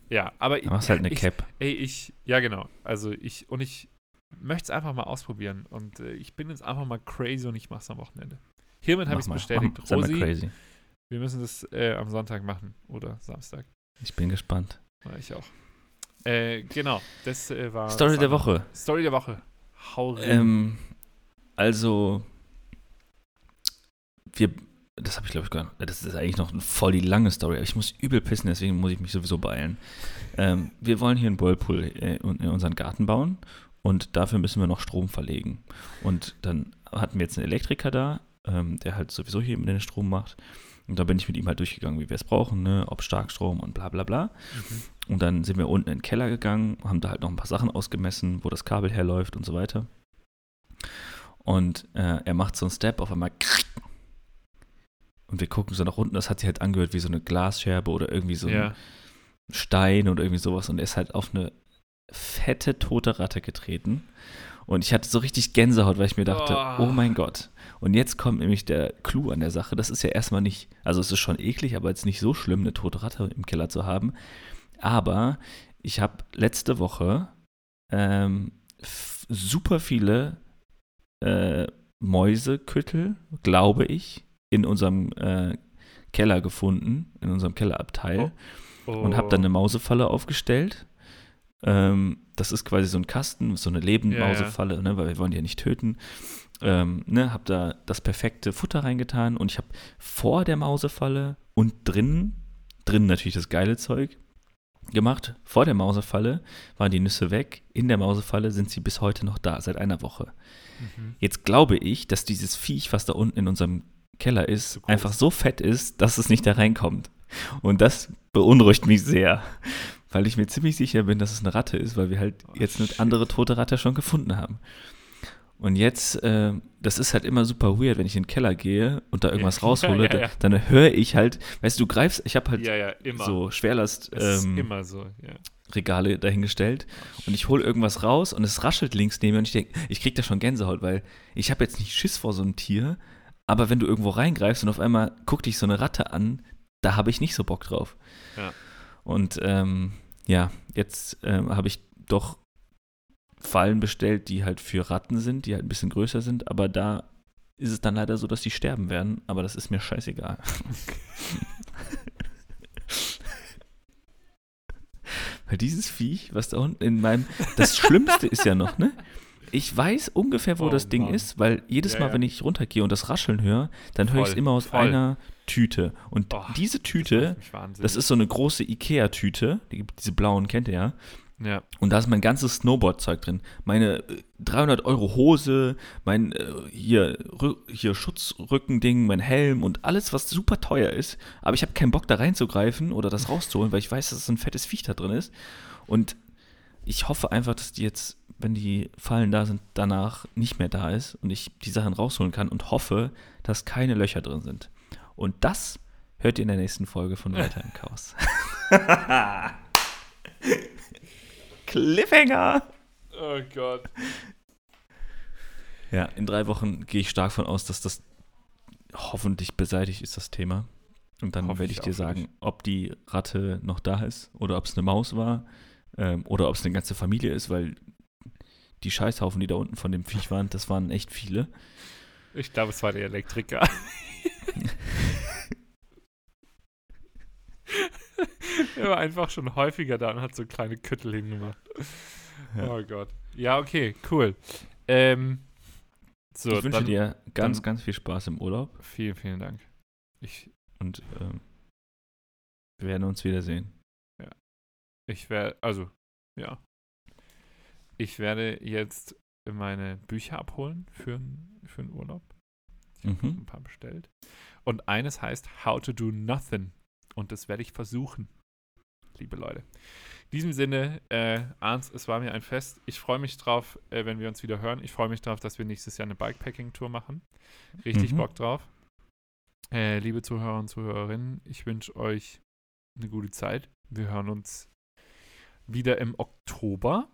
ja, aber machst du halt eine ich, Cap. Ey, ich, ja genau. Also ich, und ich möchte es einfach mal ausprobieren. Und äh, ich bin jetzt einfach mal crazy und ich mache es am Wochenende. Hiermit habe ich es bestätigt. Mach, Rosi, crazy. Wir müssen das äh, am Sonntag machen oder Samstag. Ich bin gespannt. Ich auch. Äh, genau, das äh, war. Story der. Woche. Story der Woche. Hau rein. Ähm, also, wir, das habe ich glaube ich gar nicht, das ist eigentlich noch voll die lange Story, aber ich muss übel pissen, deswegen muss ich mich sowieso beeilen. Ähm, wir wollen hier einen Whirlpool äh, in in unseren Garten bauen und dafür müssen wir noch Strom verlegen. Und dann hatten wir jetzt einen Elektriker da, ähm, der halt sowieso hier den Strom macht. Und da bin ich mit ihm halt durchgegangen, wie wir es brauchen, ne? ob Starkstrom und bla bla bla. Mhm. Und dann sind wir unten in den Keller gegangen, haben da halt noch ein paar Sachen ausgemessen, wo das Kabel herläuft und so weiter. Und äh, er macht so einen Step auf einmal. Und wir gucken so nach unten, das hat sich halt angehört wie so eine Glasscherbe oder irgendwie so ja. ein Stein oder irgendwie sowas. Und er ist halt auf eine fette tote Ratte getreten. Und ich hatte so richtig Gänsehaut, weil ich mir dachte, Oh. oh mein Gott. Und jetzt kommt nämlich der Clou an der Sache. Das ist ja erstmal nicht, also es ist schon eklig, aber jetzt nicht so schlimm, eine tote Ratte im Keller zu haben. Aber ich habe letzte Woche ähm, super viele äh, Mäuseküttel, glaube ich, in unserem äh, Keller gefunden, in unserem Kellerabteil Oh. und habe dann eine Mausefalle aufgestellt. Ähm, das ist quasi so ein Kasten, so eine Lebendmausefalle, ne, weil wir wollen die ja nicht töten. Ähm, ne, habe da das perfekte Futter reingetan und ich habe vor der Mausefalle und drinnen, drinnen natürlich das geile Zeug gemacht. Vor der Mausefalle waren die Nüsse weg. In der Mausefalle sind sie bis heute noch da, seit einer Woche. Mhm. Jetzt glaube ich, dass dieses Viech, was da unten in unserem Keller ist, groß. einfach so fett ist, dass es nicht da reinkommt. Und das beunruhigt mich sehr, weil ich mir ziemlich sicher bin, dass es eine Ratte ist, weil wir halt Oh, jetzt eine andere tote Ratte schon gefunden haben. Und jetzt, äh, das ist halt immer super weird, wenn ich in den Keller gehe und da irgendwas Ja, raushole, ja, ja. da- dann höre ich halt, weißt du, du greifst, ich habe halt Ja, ja, immer. so Schwerlast ähm, so. Regale dahingestellt und ich hole irgendwas raus und es raschelt links neben mir und ich denke, ich krieg da schon Gänsehaut, weil ich habe jetzt nicht Schiss vor so einem Tier, aber wenn du irgendwo reingreifst und auf einmal guckt dich so eine Ratte an, da habe ich nicht so Bock drauf. Ja. Und ähm, ja, jetzt ähm, habe ich doch Fallen bestellt, die halt für Ratten sind, die halt ein bisschen größer sind, aber da ist es dann leider so, dass die sterben werden, aber das ist mir scheißegal. Weil dieses Viech, was da unten in meinem. Das Schlimmste ist ja noch, ne? Ich weiß ungefähr, wo Oh das Ding Mann. ist, weil jedes Ja, Mal, ja. wenn ich runtergehe und das Rascheln höre, dann höre ich es immer aus voll. einer Tüte. Und Oh, diese Das Tüte, wahnsinnig. das ist so eine große Ikea-Tüte, die, diese blauen, kennt ihr ja? Ja. Und da ist mein ganzes Snowboard-Zeug drin. Meine äh, 300 Euro Hose, mein äh, hier, hier Schutzrückending, mein Helm und alles, was super teuer ist. Aber ich habe keinen Bock da reinzugreifen oder das rauszuholen, weil ich weiß, dass so ein fettes Viech da drin ist. Und ich hoffe einfach, dass die jetzt, wenn die Fallen da sind, danach nicht mehr da ist und ich die Sachen rausholen kann und hoffe, dass keine Löcher drin sind. Und das hört ihr in der nächsten Folge von Weiter im Chaos. Cliffhanger! Oh Gott. Ja, in drei Wochen gehe ich stark von aus, dass das hoffentlich beseitigt ist, das Thema. Und dann werde ich ich dir sagen, nicht. ob die Ratte noch da ist oder ob es eine Maus war ähm, oder ob es eine ganze Familie ist, weil die Scheißhaufen, die da unten von dem Viech waren, das waren echt viele. Ich glaube, es war der Elektriker. er war einfach schon häufiger da und hat so kleine Küttel hingemacht. Ja. Oh Gott. Ja, okay, cool. Ähm, so, ich wünsche dann, dir ganz, dann- ganz viel Spaß im Urlaub Vielen, vielen Dank. Ich, und ähm, wir werden uns wiedersehen. ich werde, also, ja. Ich werde jetzt meine Bücher abholen für, n- für einen Urlaub. Ich habe Mhm. ein paar bestellt. Und eines heißt How to Do Nothing. Und das werde ich versuchen, liebe Leute. In diesem Sinne, äh, Arndt, es war mir ein Fest. Ich freue mich drauf, äh, wenn wir uns wieder hören. Ich freue mich drauf, dass wir nächstes Jahr eine Bikepacking-Tour machen. Richtig Mhm. Bock drauf. Äh, liebe Zuhörer und Zuhörerinnen, ich wünsche euch eine gute Zeit. Wir hören uns wieder im Oktober.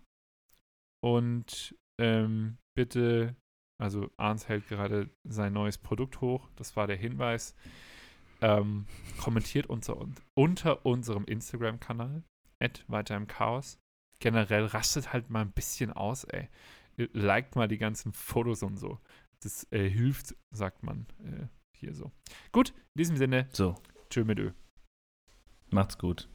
Und ähm, bitte, also Arns hält gerade sein neues Produkt hoch. Das war der Hinweis. Ähm, kommentiert unser, unter unserem Instagram-Kanal, weiter im Chaos. Generell rastet halt mal ein bisschen aus, ey. Liked mal die ganzen Fotos und so. Das äh, hilft, sagt man äh, hier so. Gut, in diesem Sinne, So, tschö mit Ö. macht's gut.